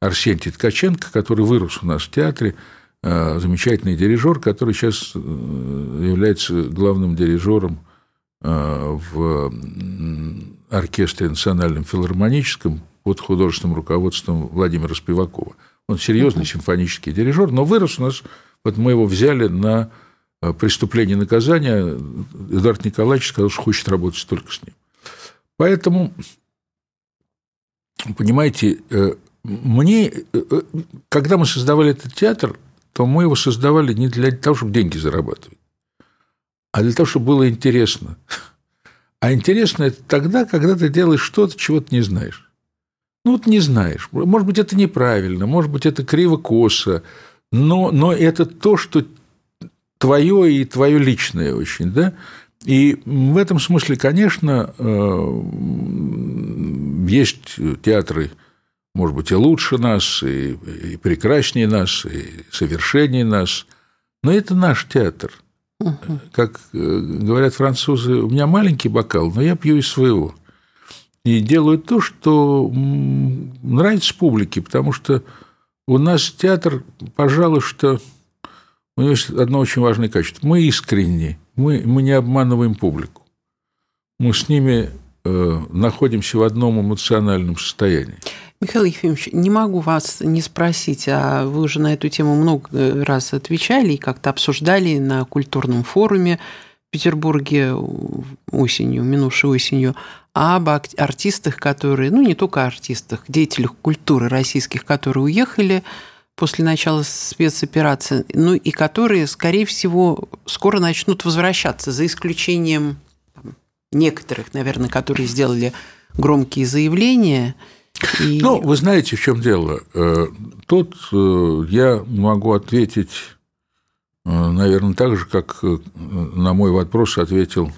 Арсентий Ткаченко, который вырос у нас в театре, замечательный дирижер, который сейчас является главным дирижером в оркестре национальном филармоническом под художественным руководством Владимира Спивакова. Он серьезный симфонический дирижер, но вырос у нас, вот мы его взяли на э, преступление и наказание. Эдуард Николаевич сказал, что хочет работать только с ним. Поэтому, понимаете, э, мне, э, когда мы создавали этот театр, то мы его создавали не для того, чтобы деньги зарабатывать, а для того, чтобы было интересно. А интересно это тогда, когда ты делаешь что-то, чего ты не знаешь. Ну, вот не знаешь. Может быть, это неправильно, может быть, это криво-косо, но, но это то, что твое и твое личное очень, да? И в этом смысле, конечно, э, есть театры, может быть, и лучше нас, и, и прекраснее нас, и совершеннее нас, но это наш театр – как э, говорят французы, у меня маленький бокал, но я пью из своего. И делаю то, что нравится публике, потому что у нас театр, пожалуй, что у него есть одно очень важное качество. Мы искренни, мы, мы не обманываем публику. Мы с ними находимся в одном эмоциональном состоянии. Михаил Ефимович, не могу вас не спросить, а вы уже на эту тему много раз отвечали и как-то обсуждали на культурном форуме в Петербурге осенью, минувшей осенью, об артистах, которые, ну не только артистах, деятелях культуры российских, которые уехали после начала спецоперации, ну и которые, скорее всего, скоро начнут возвращаться, за исключением некоторых, наверное, которые сделали громкие заявления – и... Ну, вы знаете, в чем дело. Э, тут э, я могу ответить, э, наверное, так же, как на мой вопрос ответил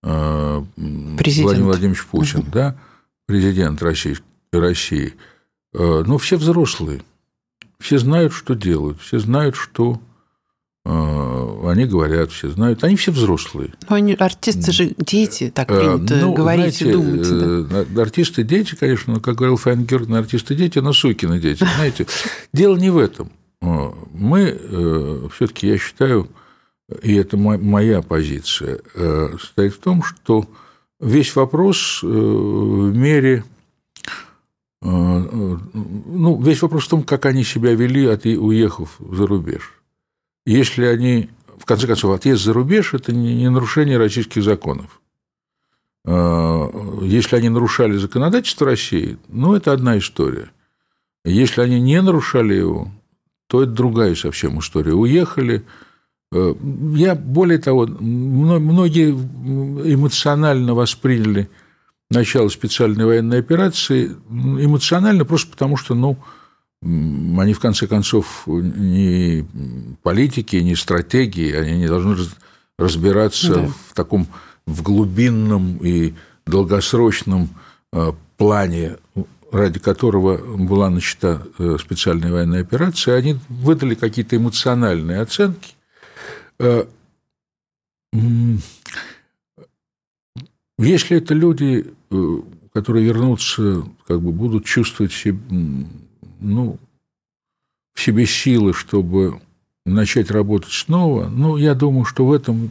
президент. Владимир Владимирович Путин, угу. да, президент России. России. Ну, все взрослые, все знают, что делают, все знают, что они говорят, все знают, они все взрослые. Но они, артисты же дети, так э, принято ну, говорить знаете, и думать. Да? Э, артисты дети, конечно, но, как говорил Файн Герн, артисты дети, но сукины дети, знаете. Дело не в этом. Мы э, все-таки, я считаю, и это моя позиция, состоит в том, что весь вопрос в мере ну, весь вопрос в том, как они себя вели, уехав за рубеж. Если они в конце концов, отъезд за рубеж – это не нарушение российских законов. А, если они нарушали законодательство России, ну, это одна история. Если они не нарушали его, то это другая совсем история. Уехали. Э, я, более того, многие эмоционально восприняли начало специальной военной операции, эмоционально просто потому, что, ну, они, в конце концов, не политики, не стратегии, они не должны разбираться да. в таком в глубинном и долгосрочном э, плане, ради которого была начата э, специальная военная операция, они выдали какие-то эмоциональные оценки. Э, если это люди, которые вернутся, как бы будут чувствовать себе, ну, в себе силы, чтобы начать работать снова, ну, я думаю, что в этом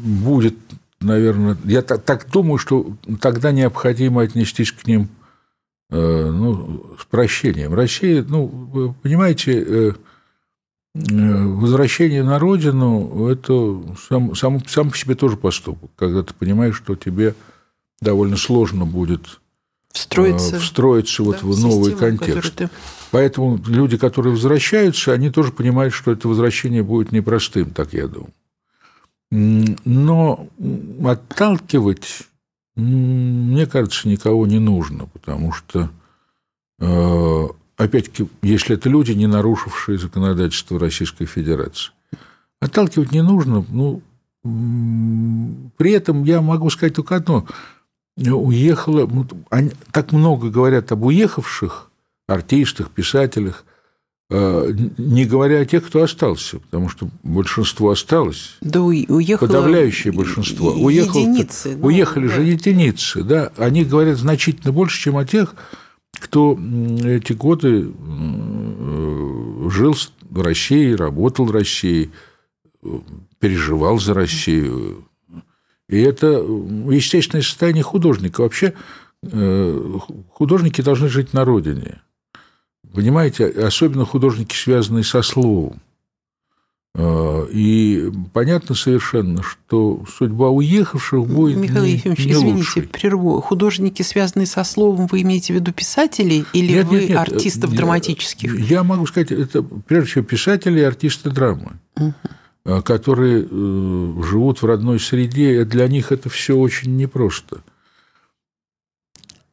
будет, наверное, я так, так думаю, что тогда необходимо отнестись к ним э, ну, с прощением. Россия, ну, понимаете, э, э, возвращение на родину – это сам, сам, сам по себе тоже поступок, когда ты понимаешь, что тебе довольно сложно будет встроиться, встроиться вот да, в новый систему, контекст. Ты... Поэтому люди, которые возвращаются, они тоже понимают, что это возвращение будет непростым, так я думаю. Но отталкивать, мне кажется, никого не нужно, потому что, э, опять-таки, если это люди, не нарушившие законодательство Российской Федерации, отталкивать не нужно. Ну, при этом я могу сказать только одно. Уехало, так много говорят об уехавших артистах, писателях, Э, не говоря о тех, кто остался, потому что большинство осталось. Да уехало... Подавляющее большинство. Уехало, единицы. Ну, уехали да. же единицы, да. Они говорят значительно больше, чем о тех, кто эти годы э, жил в России, работал в России, переживал за Россию. И это естественное состояние художника. Вообще э, художники должны жить на родине – Понимаете, особенно художники, связанные со словом. А, и понятно совершенно, что судьба уехавших будет Михаил не, Ефимович, не извините, лучшей. прерву. Художники, связанные со словом, вы имеете в виду писателей или нет, вы нет, нет. артистов я, драматических? Я могу сказать, это прежде всего писатели и артисты драмы, угу. Которые э, живут в родной среде, для них это все очень непросто.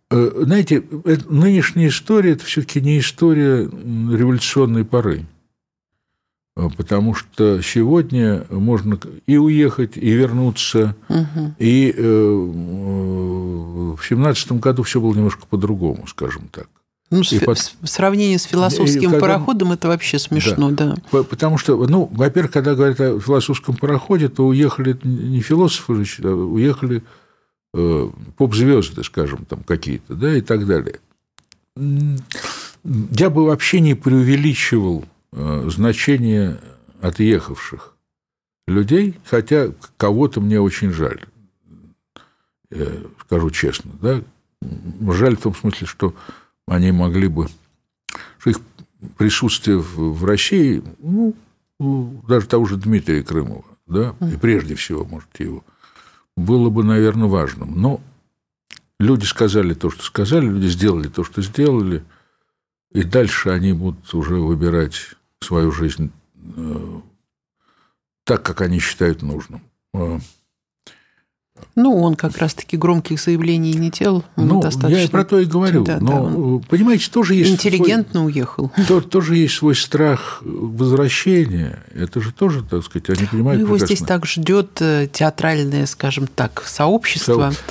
Э, знаете, нынешняя история – это все-таки не история революционной поры. Э, потому что сегодня можно и уехать, и вернуться. Угу. И э, в семнадцатом году все было немножко по-другому, скажем так. Ну, и под... в сравнении с философским когда... пароходом это вообще смешно, да. да. Потому что, ну, во-первых, когда говорят о философском пароходе, то уехали не философы, а уехали Э, поп-звезды, скажем, там какие-то, да, и так далее. Я бы вообще не преувеличивал э, значение отъехавших людей, хотя кого-то мне очень жаль, я скажу честно, да, жаль в том смысле, что они могли бы, что их присутствие в России, ну, даже того же Дмитрия Крымова, да, и прежде всего, может, его – было бы, наверное, важным. Но люди сказали то, что сказали, люди сделали то, что сделали, и дальше они будут уже выбирать свою жизнь э, так, как они считают нужным. Э, ну, он как раз-таки громких заявлений не делал. Ну, достаточно... я про то и говорю. Да, но, да, понимаете, тоже есть... Интеллигентно свой, уехал. То, тоже есть свой страх возвращения. Это же тоже, так сказать, они понимают ну, Его прекрасно. здесь так ждет э, театральное, скажем так, сообщество. сообщество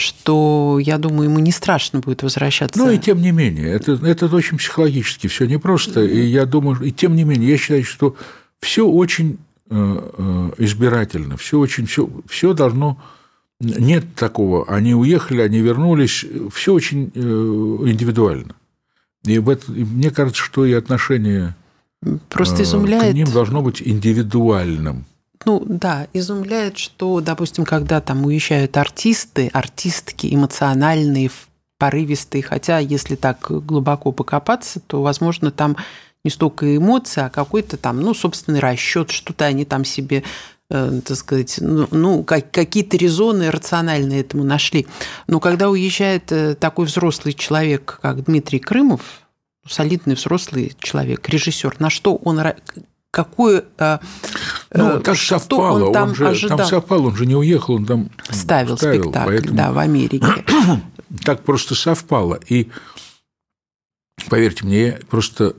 что, я думаю, ему не страшно будет возвращаться. Ну, и тем не менее, это, это очень психологически все непросто. И я думаю, и тем не менее, я считаю, что все очень э, э, избирательно, все очень, все, все должно нет такого. Они уехали, они вернулись. Все очень э, индивидуально. И в это, мне кажется, что и отношение Просто изумляет... к ним должно быть индивидуальным. Ну да, изумляет, что, допустим, когда там уезжают артисты, артистки эмоциональные, порывистые, хотя если так глубоко покопаться, то, возможно, там не столько эмоции, а какой-то там, ну, собственный расчет, что-то они там себе Э, так сказать, ну, ну как, какие-то резоны рациональные этому нашли. Но когда уезжает э, такой взрослый человек, как Дмитрий Крымов, солидный взрослый человек, режиссер, на что он какую э, ну, так что совпало, он там он же, ожидал. Там совпало, он же не уехал, он там ставил, ставил спектакль, поэтому... да, в Америке. так просто совпало. И поверьте мне, просто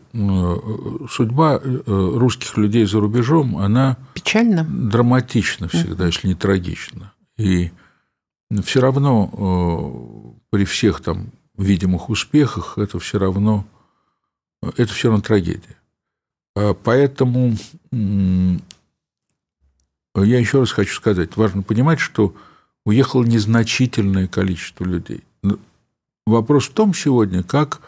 судьба э, русских людей за рубежом, она печальна, драматична всегда, если не трагична. И все равно э, при всех там видимых успехах это все равно это все равно трагедия. А поэтому я еще раз хочу сказать, важно понимать, что уехало незначительное количество людей. Вопрос в том сегодня, как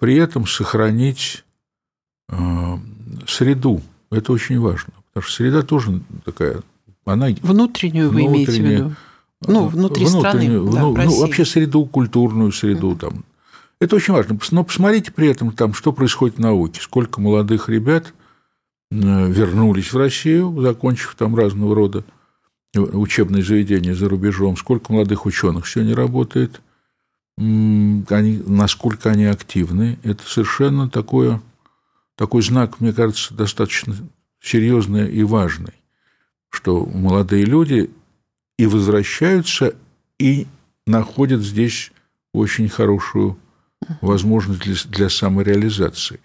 при этом сохранить э, среду. Это очень важно, потому что среда тоже такая, она внутреннюю вы имеете в виду? Ну, внутри страны, да, ну, ну, вообще среду, культурную среду там. Это очень важно. Но посмотрите при этом, там, что происходит в науке. Сколько молодых ребят э, вернулись в Россию, закончив там разного рода учебные заведения за рубежом, сколько молодых ученых сегодня работает, они, насколько они активны. Это совершенно такое, такой знак, мне кажется, достаточно серьезный и важный, что молодые люди и возвращаются, и находят здесь очень хорошую возможность для, для самореализации.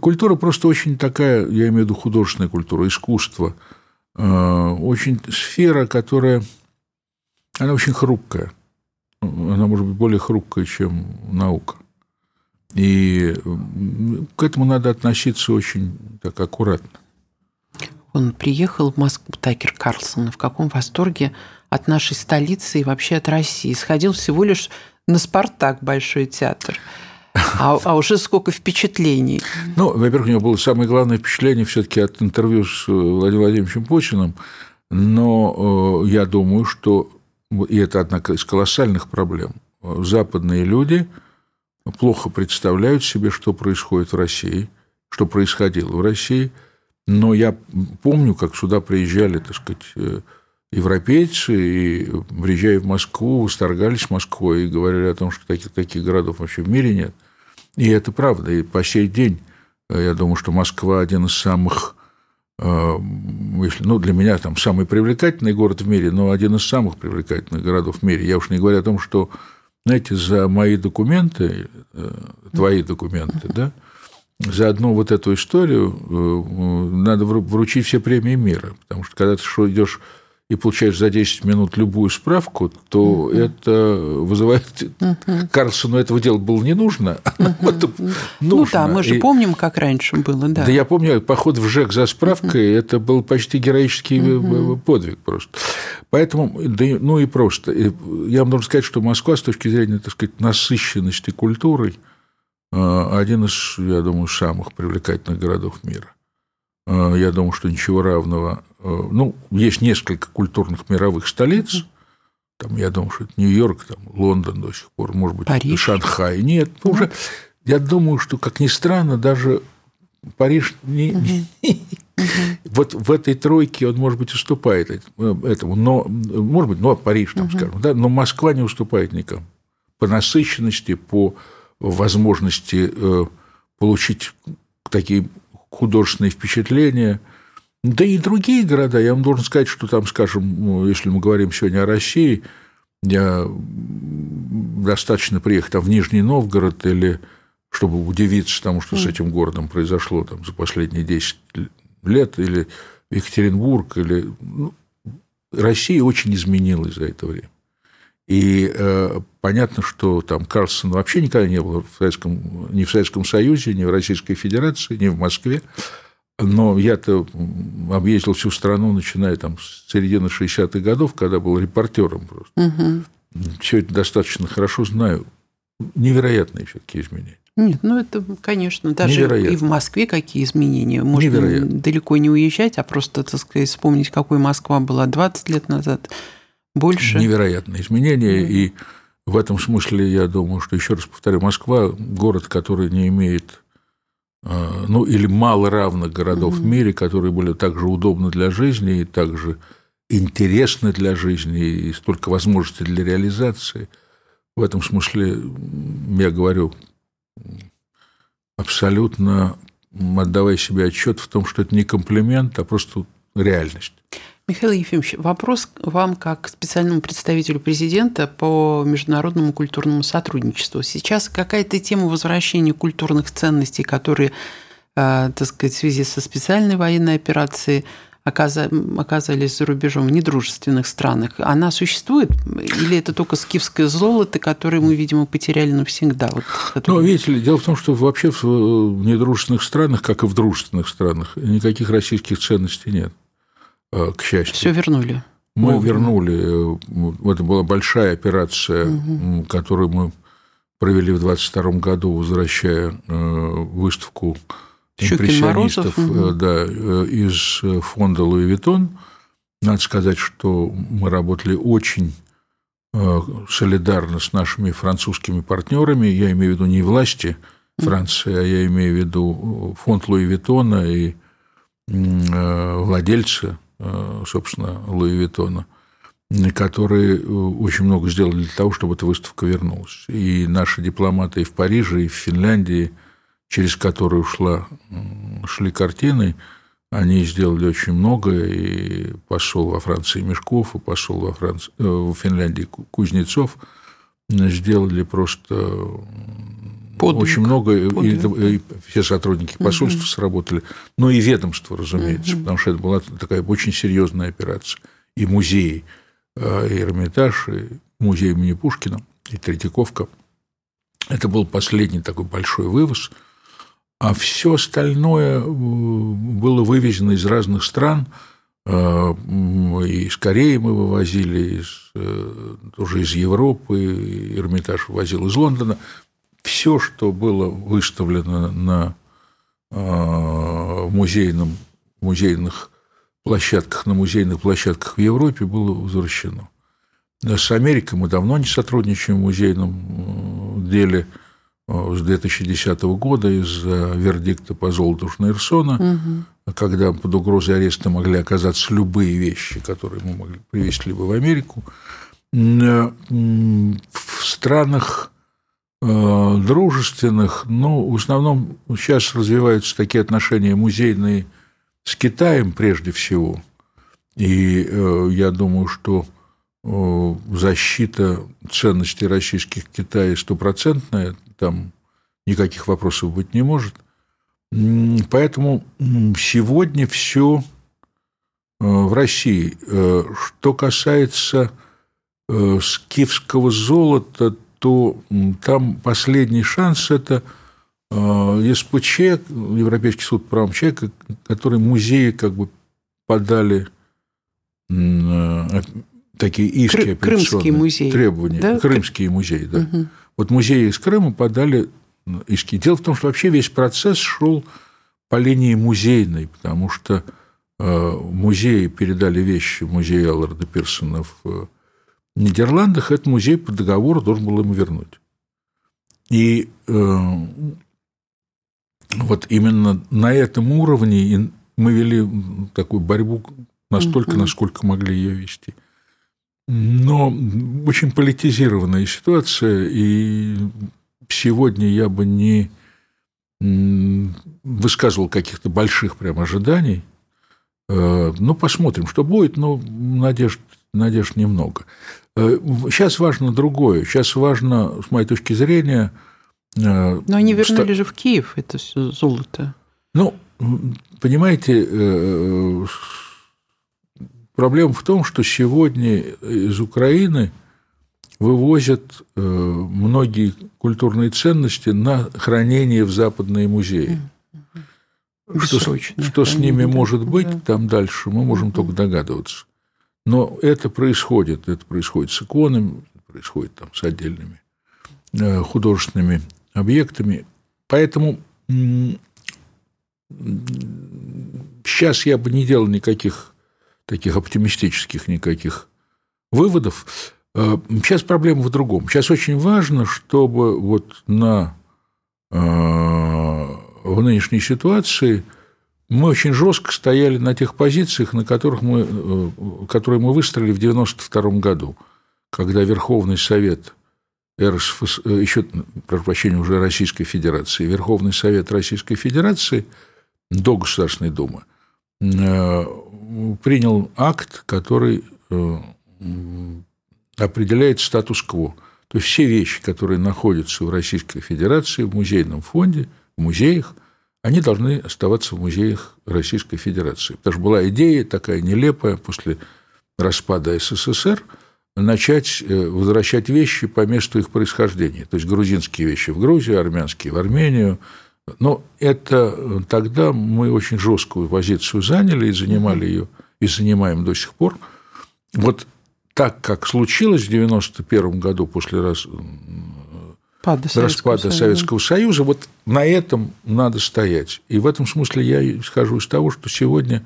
Культура просто очень такая, я имею в виду художественная культура, искусство, э, очень сфера, которая, она очень хрупкая. Она может быть более хрупкая, чем наука. И к этому надо относиться очень так аккуратно. Он приехал в Москву, Такер Карлсон, в каком восторге от нашей столицы и вообще от России. Сходил всего лишь на «Спартак» Большой театр. А, а уже сколько впечатлений. Ну, во-первых, у него было самое главное впечатление все таки от интервью с э, Владимиром Владимировичем Путиным, но э, я думаю, что, и это одна из колоссальных проблем, западные люди плохо представляют себе, что происходит в России, что происходило в России, но я помню, как сюда приезжали, так сказать, э, европейцы, и, приезжая в Москву, восторгались Москвой и говорили о том, что таких, таких городов вообще в мире нет. И это правда. И по сей день э, я думаю, что Москва один из самых, э, ну, для меня там самый привлекательный город в мире, но один из самых привлекательных городов в мире. Я уж не говорю о том, что, знаете, за мои документы, э, твои документы, да, за одну вот эту историю надо вручить все премии мира, потому что когда ты идешь и получаешь за 10 минут любую справку, то угу. это вызывает... Угу. Карлсону этого делать было не нужно, угу. это нужно. Ну да, мы же и... помним, как раньше было, да. Да я помню, поход в ЖЭК за справкой, угу. это был почти героический угу. подвиг просто. Поэтому, да, ну и просто. Я вам должен сказать, что Москва с точки зрения, так сказать, насыщенности культурой, э, один из, я думаю, самых привлекательных городов мира. Э, я думаю, что ничего равного. Э, ну, есть несколько культурных мировых столиц. Там, я думаю, что это Нью-Йорк, там, Лондон до сих пор, может быть, Париж. Шанхай. Нет, ну, уже, я думаю, что, как ни странно, даже Париж не, вот в этой тройке он, может быть, уступает этому, но, может быть, ну, а Париж, там, скажем, да, но Москва не уступает никому по насыщенности, по возможности э, получить такие художественные впечатления. Да и другие города. Я вам должен сказать, что там, скажем, ну, если мы говорим сегодня о России, я достаточно приехать там, в Нижний Новгород или чтобы удивиться тому, что с этим городом произошло там, за последние 10 лет, или Екатеринбург, или... Ну, Россия очень изменилась за это время. И э, понятно, что там Карлсон вообще никогда не был в Советском, ни в Советском Союзе, ни в Российской Федерации, ни в Москве. Но я-то объездил всю страну, начиная там с середины 60-х годов, когда был репортером просто. Угу. Все это достаточно хорошо знаю. Невероятные все-таки изменения. Нет, ну это, конечно, даже Невероятно. и в Москве какие изменения. Можно Невероятно. далеко не уезжать, а просто, так сказать, вспомнить, какой Москва была 20 лет назад больше. Невероятные изменения. Mm. И в этом смысле я думаю, что, еще раз повторю, Москва – город, который не имеет а, ну, или мало равных городов mm. в мире, которые были также удобны для жизни и также интересны для жизни, и столько возможностей для реализации. В этом смысле я говорю абсолютно отдавая себе отчет в том, что это не комплимент, а просто реальность. Михаил Ефимович, вопрос вам как специальному представителю президента по международному культурному сотрудничеству. Сейчас какая-то тема возвращения культурных ценностей, которые, э, так сказать, в связи со специальной военной операцией оказались за рубежом в недружественных странах, она существует? Или это только скифское золото, которое мы, видимо, потеряли навсегда? Вот, которое... Ну, видите ли, дело в том, что вообще в недружественных странах, как и в дружественных странах, никаких российских ценностей нет. Э, к счастью. Все вернули. Мы Вовремя. вернули. Э, это была большая операция, угу. которую мы провели в 22 году, возвращая э, выставку импрессионистов угу. да, из фонда Луи Виттон. Надо сказать, что мы работали очень солидарно с нашими французскими партнерами. Я имею в виду не власти Франции, а я имею в виду фонд Луи Виттона и владельцы собственно, Луи Виттона, которые э, очень много сделали для того, чтобы эта выставка вернулась. И наши дипломаты и в Париже, и в Финляндии, через которую шла, шли картины, они сделали очень много, и посол во Франции Мешков, и посол во, Франции, э, в Финляндии Кузнецов сделали просто Подвиг. Очень много, Подвиг. и, и все сотрудники посольства угу. сработали, но и ведомства, разумеется, угу. потому что это была такая очень серьезная операция. И музей, э, и Эрмитаж, и музей имени Пушкина, и Третьяковка. Это был последний такой большой вывоз, а все остальное э, было вывезено из разных стран. Э, и из Кореи мы вывозили, из, тоже из Европы, Эрмитаж вывозил из Лондона все, что было выставлено на а, музейном, музейных площадках, на музейных площадках в Европе, было возвращено. С Америкой мы давно не сотрудничаем в музейном э, деле э, с 2010 года из-за вердикта по золоту Шнейрсона, угу. когда под угрозой ареста могли оказаться любые вещи, которые мы могли привезти либо в Америку. Э, в странах дружественных, ну, в основном сейчас развиваются такие отношения музейные с Китаем прежде всего. И э, я думаю, что э, защита ценностей российских Китая стопроцентная, там никаких вопросов быть не может. Поэтому сегодня все в России. Что касается скифского золота, то там последний шанс – это э, СПЧ, Европейский суд по правам человека, который музеи как бы подали э, такие иски Крымский музей. требования. Да? Крымские музеи, да. Угу. Вот музеи из Крыма подали иски. Дело в том, что вообще весь процесс шел по линии музейной, потому что э, музеи передали вещи музея Алларда Пирсона в Нидерландах этот музей по договору должен был ему вернуть. И э, вот именно на этом уровне мы вели такую борьбу настолько, угу. насколько могли ее вести. Но очень политизированная ситуация, и сегодня я бы не высказывал каких-то больших прям ожиданий. Э, ну, посмотрим, что будет, но надежд, надежд немного. Сейчас э, важно другое. Сейчас важно, с моей точки зрения... Э, Но они вернули ста... же в Киев это все золото. Ну, понимаете, э, проблема в том, что сегодня из Украины вывозят многие культурные ценности на хранение в западные музеи. Что, что с ними может быть да. там дальше, мы можем только догадываться. Но это происходит, это происходит с иконами, происходит там с отдельными э, художественными объектами. Поэтому сейчас я бы не делал никаких таких оптимистических никаких выводов. Э, сейчас проблема в другом. Сейчас очень важно, чтобы вот на, э, в нынешней ситуации – мы очень жестко стояли на тех позициях, на которых мы, э, которые мы выстроили в 1992 году, когда Верховный Совет РСФС, э, еще, прошу прощения, уже Российской Федерации, Верховный Совет Российской Федерации до Государственной Думы принял акт, который определяет статус-кво. То есть все вещи, которые находятся в Российской Федерации, в музейном фонде, в музеях, они должны оставаться в музеях Российской Федерации. Потому что была идея такая нелепая после распада СССР начать э, возвращать вещи по месту их происхождения. То есть грузинские вещи в Грузию, армянские в Армению. Но это э, тогда мы очень жесткую позицию заняли и занимали ее, и занимаем до сих пор. Вот так, как случилось в 1991 году после раз... Пада распада Советского, Советского Союза, вот на этом надо стоять. И в этом смысле я исхожу из того, что сегодня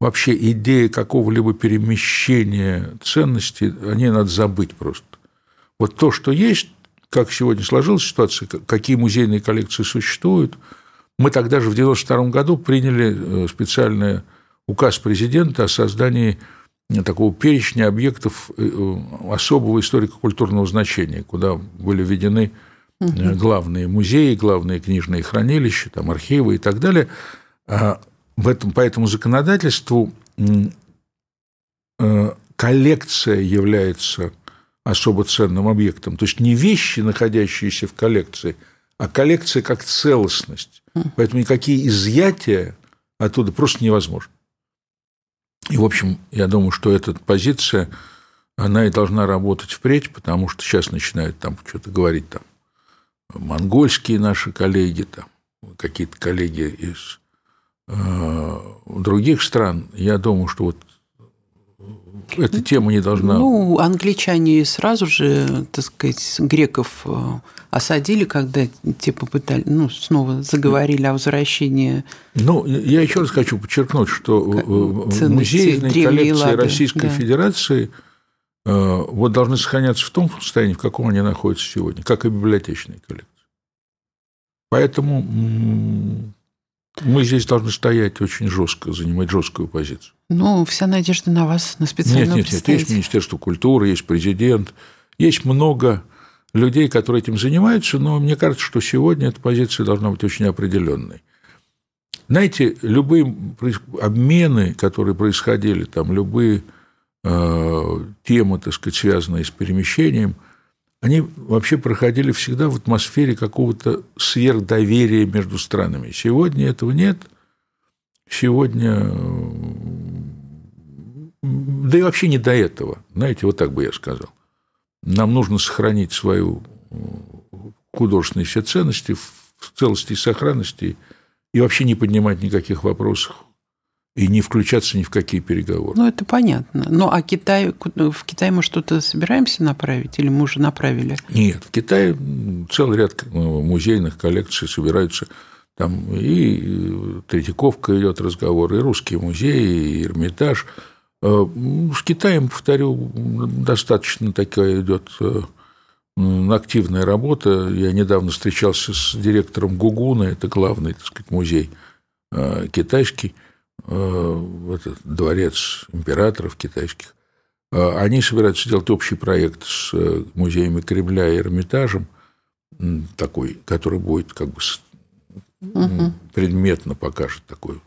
вообще идея какого-либо перемещения ценностей, они надо забыть просто. Вот то, что есть, как сегодня сложилась ситуация, какие музейные коллекции существуют, мы тогда же в 1992 году приняли э, специальный указ президента о создании такого перечня объектов э, э, особого историко-культурного значения, куда были введены э, главные музеи, главные книжные хранилища, там, архивы и так далее. А в этом, по этому законодательству коллекция является особо ценным объектом. То есть не вещи, находящиеся в коллекции, а коллекция как целостность. Поэтому никакие изъятия оттуда просто невозможно. И, в общем, я думаю, что эта позиция, она и должна работать впредь, потому что сейчас начинают там что-то говорить там монгольские наши коллеги, там какие-то коллеги из э, других стран. Я думаю, что вот эта тема не должна... Ну, англичане сразу же, так сказать, греков э, осадили, когда те попытали, ну, снова заговорили о возвращении. Ну, я еще раз хочу подчеркнуть, что э, музейные коллекции лады, Российской да. Федерации э, вот должны сохраняться в том состоянии, в каком они находятся сегодня, как и библиотечные коллекции. Поэтому мы здесь должны стоять очень жестко, занимать жесткую позицию. Ну, вся надежда на вас, на специального Нет, нет, нет. Есть Министерство культуры, есть президент, есть много людей, которые этим занимаются, но мне кажется, что сегодня эта позиция должна быть очень определенной. Знаете, любые обмены, которые происходили, там, любые э, темы, так сказать, связанные с перемещением, они вообще проходили всегда в атмосфере какого-то сверхдоверия между странами. Сегодня этого нет. Сегодня да и вообще не до этого. Знаете, вот так бы я сказал. Нам нужно сохранить свою э, художественные все ценности в целости и сохранности и вообще не поднимать никаких вопросов и не включаться ни в какие переговоры. Ну, это понятно. Ну, а Китай, в Китай мы что-то собираемся направить или мы уже направили? Нет, в Китае целый ряд э, музейных коллекций собираются. Там и э, Третьяковка идет разговор, и русские музеи, и Эрмитаж – Э, с Китаем, повторю, достаточно такая идет э, активная работа. Я недавно встречался с директором Гугуна, это главный, так сказать, музей э, китайский, это дворец императоров китайских. Они собираются сделать общий проект с музеями Кремля и Эрмитажем, такой, который будет как бы угу. предметно покажет такой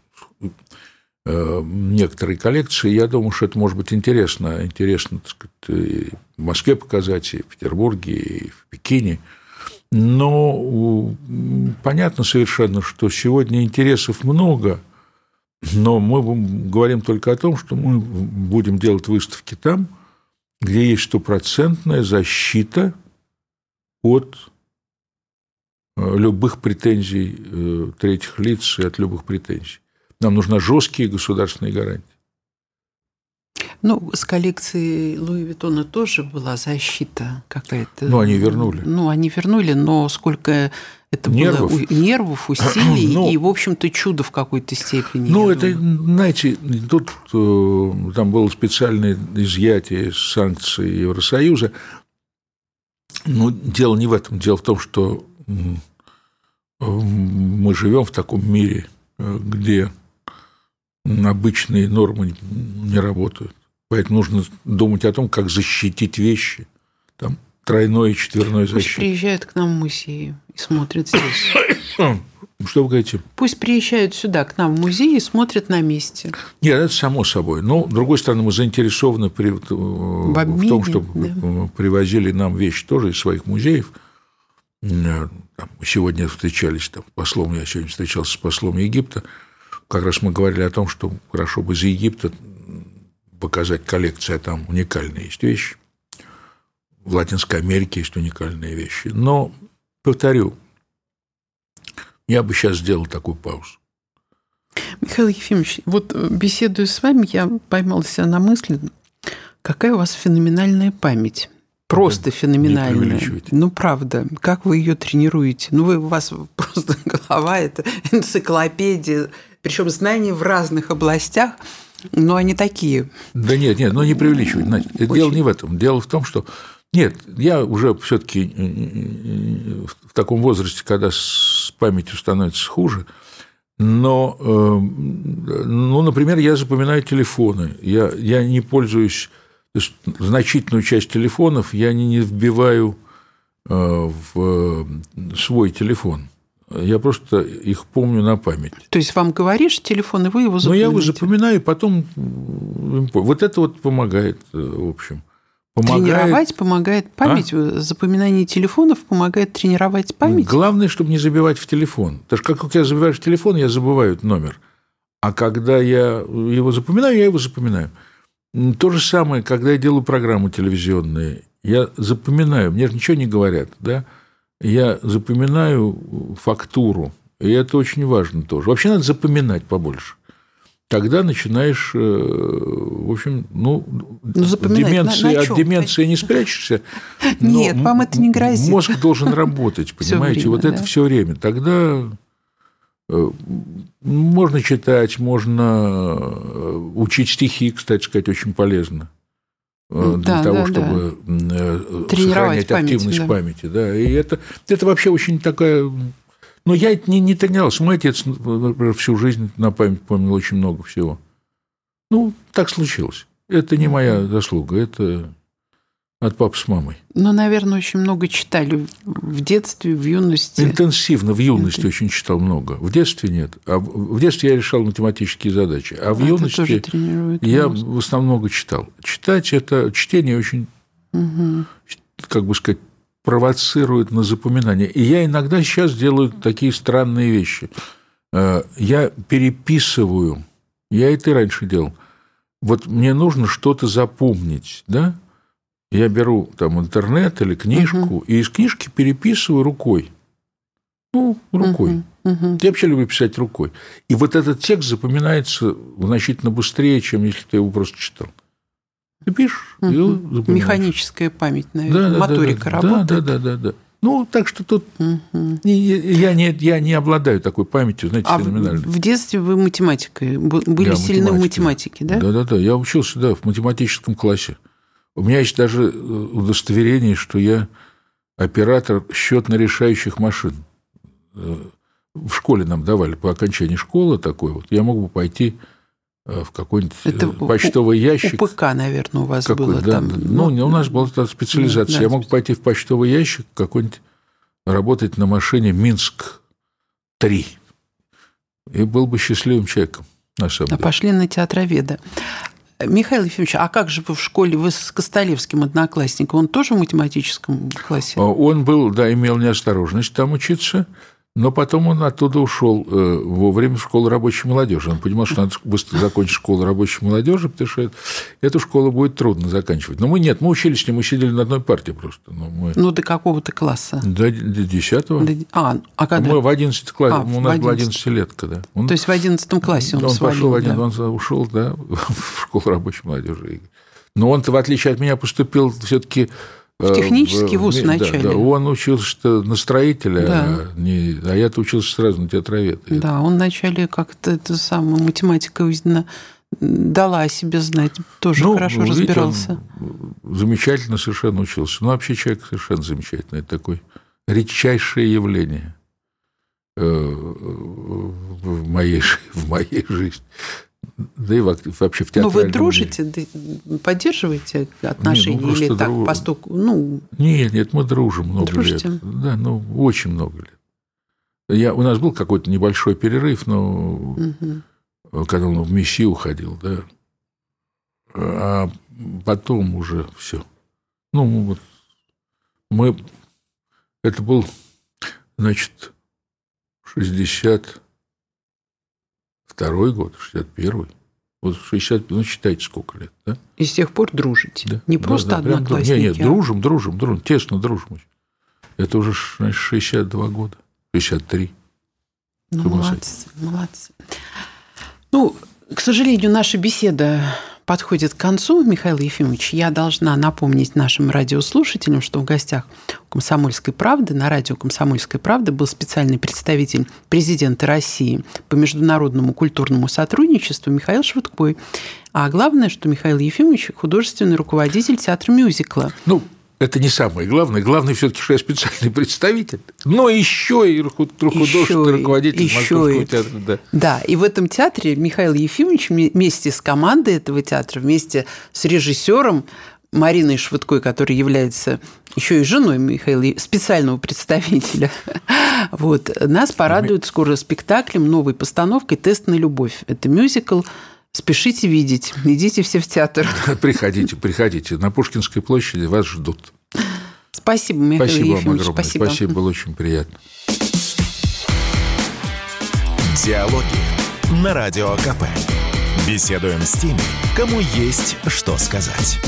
Э, некоторые коллекции. Я думаю, что это может быть интересно. Интересно, так сказать, и в Москве показать, и в Петербурге, и в Пекине. Но понятно совершенно, что сегодня интересов много, но мы говорим только о том, что мы будем делать выставки там, где есть стопроцентная защита от э, любых претензий э, третьих лиц и от любых претензий. Нам нужны жесткие государственные гарантии. Ну, с коллекцией Луи Виттона тоже была защита какая-то. Ну, они вернули. Ну, они вернули, но сколько это нервов. было нервов, усилий ну, и, в общем-то, чудо в какой-то степени. Ну, это, думаю. знаете, тут э, там было специальное изъятие санкций Евросоюза. Но дело не в этом. Дело в том, что мы живем в таком мире, э, где обычные нормы не работают. Поэтому нужно думать о том, как защитить вещи. Там тройной и четверной защиты. приезжают к нам в музей и смотрят здесь. Что вы говорите? Пусть приезжают сюда, к нам в музей и смотрят на месте. Нет, это само собой. Но, с другой стороны, мы заинтересованы при, в, в обмене, том, чтобы да. привозили нам вещи тоже из своих музеев. Там, сегодня встречались там, послом, я сегодня встречался с послом Египта. Как раз мы говорили о том, что хорошо бы из Египта показать коллекция, там уникальные есть вещи. В Латинской Америке есть уникальные вещи. Но, повторю, я бы сейчас сделал такую паузу. Михаил Ефимович, вот э, беседуя с вами, я поймал себя на мысли, какая у вас феноменальная память. Просто да, феноменальная. Ну, правда. Как вы ее тренируете? Ну, вы, у вас просто голова – это энциклопедия, причем знания в разных областях, но они такие. Да нет, нет, ну не преувеличивать. Очень. Дело не в этом. Дело в том, что нет, я уже все-таки э, э, в таком возрасте, когда с памятью становится хуже, но, э, ну, например, я запоминаю телефоны. Я, я не пользуюсь, то есть значительную часть телефонов я не, не вбиваю в свой телефон. Я просто их помню на память. То есть вам говоришь телефон, и вы его запоминаете? Ну, я его запоминаю, потом... Вот это вот помогает, в общем. Помогает... Тренировать помогает память. А? Запоминание телефонов помогает тренировать память. Главное, чтобы не забивать в телефон. Потому что как я забиваю в телефон, я забываю номер. А когда я его запоминаю, я его запоминаю. То же самое, когда я делаю программы телевизионные, я запоминаю, мне же ничего не говорят, да, я запоминаю фактуру, и это очень важно тоже. Вообще надо запоминать побольше тогда начинаешь, э, в общем, ну, ну деменции, на, на от деменции не спрячешься. Нет, вам это не грозит. Мозг должен работать, понимаете, время, вот да. это все время. Тогда э, можно читать, можно э, учить стихи, кстати сказать, очень полезно для да, того, да, чтобы да. сохранять активность да. памяти. Да. И это, это вообще очень такая но я не, не тренировался. Мой отец, например, всю жизнь на память помнил очень много всего. Ну, так случилось. Это не моя заслуга, это от папы с мамой. Ну, наверное, очень много читали в детстве, в юности. Интенсивно, в юности Это... очень читал много. В детстве нет. А в детстве я решал математические задачи. А в а юности я мозг. в основном много читал. Читать это чтение очень, угу. как бы сказать, провоцирует на запоминание. И я иногда сейчас делаю такие странные вещи. Э, я переписываю, я это и раньше делал. Вот мне нужно что-то запомнить, да? Я беру там интернет или книжку, угу. и из книжки переписываю рукой. Ну, рукой. Угу, угу. Я вообще люблю писать рукой. И вот этот текст запоминается значительно быстрее, чем если ты его просто читал. Ты пишешь, угу. и Механическая память, наверное, да, моторика да, работает. Да, да, да, да, да. Ну, так что тут угу. я, не, я не обладаю такой памятью, знаете, а феноменальной. в детстве вы математикой, были да, сильны в математике, да? Да, да, да. Я учился, да, в математическом классе. У меня есть даже э, удостоверение, что я оператор счетно-решающих машин. Э, в школе нам давали по окончании школы такой вот. Я мог бы пойти в какой-нибудь Это э, почтовый у, ящик. УПК, наверное, у вас Какой, было да, там. Ну, ну, у нас была специализация. Да, Я мог пойти в почтовый ящик какой-нибудь работать на машине Минск-3. И был бы счастливым человеком, на самом а деле. пошли на театроведа. Михаил Ефимович, а как же вы в школе, вы с Костолевским одноклассником, он тоже в математическом классе? А он был, да, имел неосторожность там учиться, но потом он оттуда ушел э, во время школы рабочей молодежи. Он понимал, что надо быстро закончить школу рабочей молодежи, потому что эту школу будет трудно заканчивать. Но мы нет, мы учились с ним, мы сидели на одной партии просто. Но мы... Ну, до какого-то класса? До, до 10 до... А, а когда? Мы в 11 классе, а, у нас 11. была 11 лет, когда. Он... То есть в 11 классе он, он свалил, пошел, один, да? он ушел, да, в школу рабочей молодежи. Но он-то, в отличие от меня, поступил все-таки в технический вуз в, вначале. Да, да. Он учился на строителя, да. а, не, а я-то учился сразу на театроведа. Да, он вначале как-то это самое, математика, видно, дала о себе знать, тоже ну, хорошо видите, разбирался. замечательно совершенно учился. Ну, вообще человек совершенно замечательный. Это такое редчайшее явление э, в моей, в моей жизни да и вообще в театре. Но вы дружите, поддерживаете отношения нет, ну, или так друж... постук? Ну... Нет, нет, мы дружим много дружите? лет. Да, ну очень много лет. Я, у нас был какой-то небольшой перерыв, но угу. когда он в МИСИ уходил, да. А потом уже все. Ну, вот мы... Это был, значит, 62 год, 61 вот 60, ну, считайте, сколько лет, да? И с тех пор дружите? Да. Не просто да, да, одноклассники? Нет, нет, а... дружим, дружим, дружим, тесно дружим. Это уже, значит, 62 года, 63. Ну, молодцы, молодцы. Ну, к сожалению, наша беседа подходит к концу, Михаил Ефимович, я должна напомнить нашим радиослушателям, что в гостях «Комсомольской правды» на радио «Комсомольской правды» был специальный представитель президента России по международному культурному сотрудничеству Михаил Швыдкой. А главное, что Михаил Ефимович – художественный руководитель театра мюзикла. Ну, это не самое главное. Главное все-таки, что я специальный представитель, но еще и художественный руководитель еще Московского и... театра. Да. да, и в этом театре Михаил Ефимович вместе с командой этого театра, вместе с режиссером Мариной Швыдкой, которая является еще и женой Михаила, специального представителя. Вот. Нас порадует скоро спектаклем, новой постановкой «Тест на любовь». Это мюзикл Спешите видеть. Идите все в театр. Приходите, приходите. На Пушкинской площади вас ждут. Спасибо, Михаил Спасибо Ефимович. вам огромное. Спасибо. Спасибо, было очень приятно. Диалоги на Радио КП. Беседуем с теми, кому есть что сказать.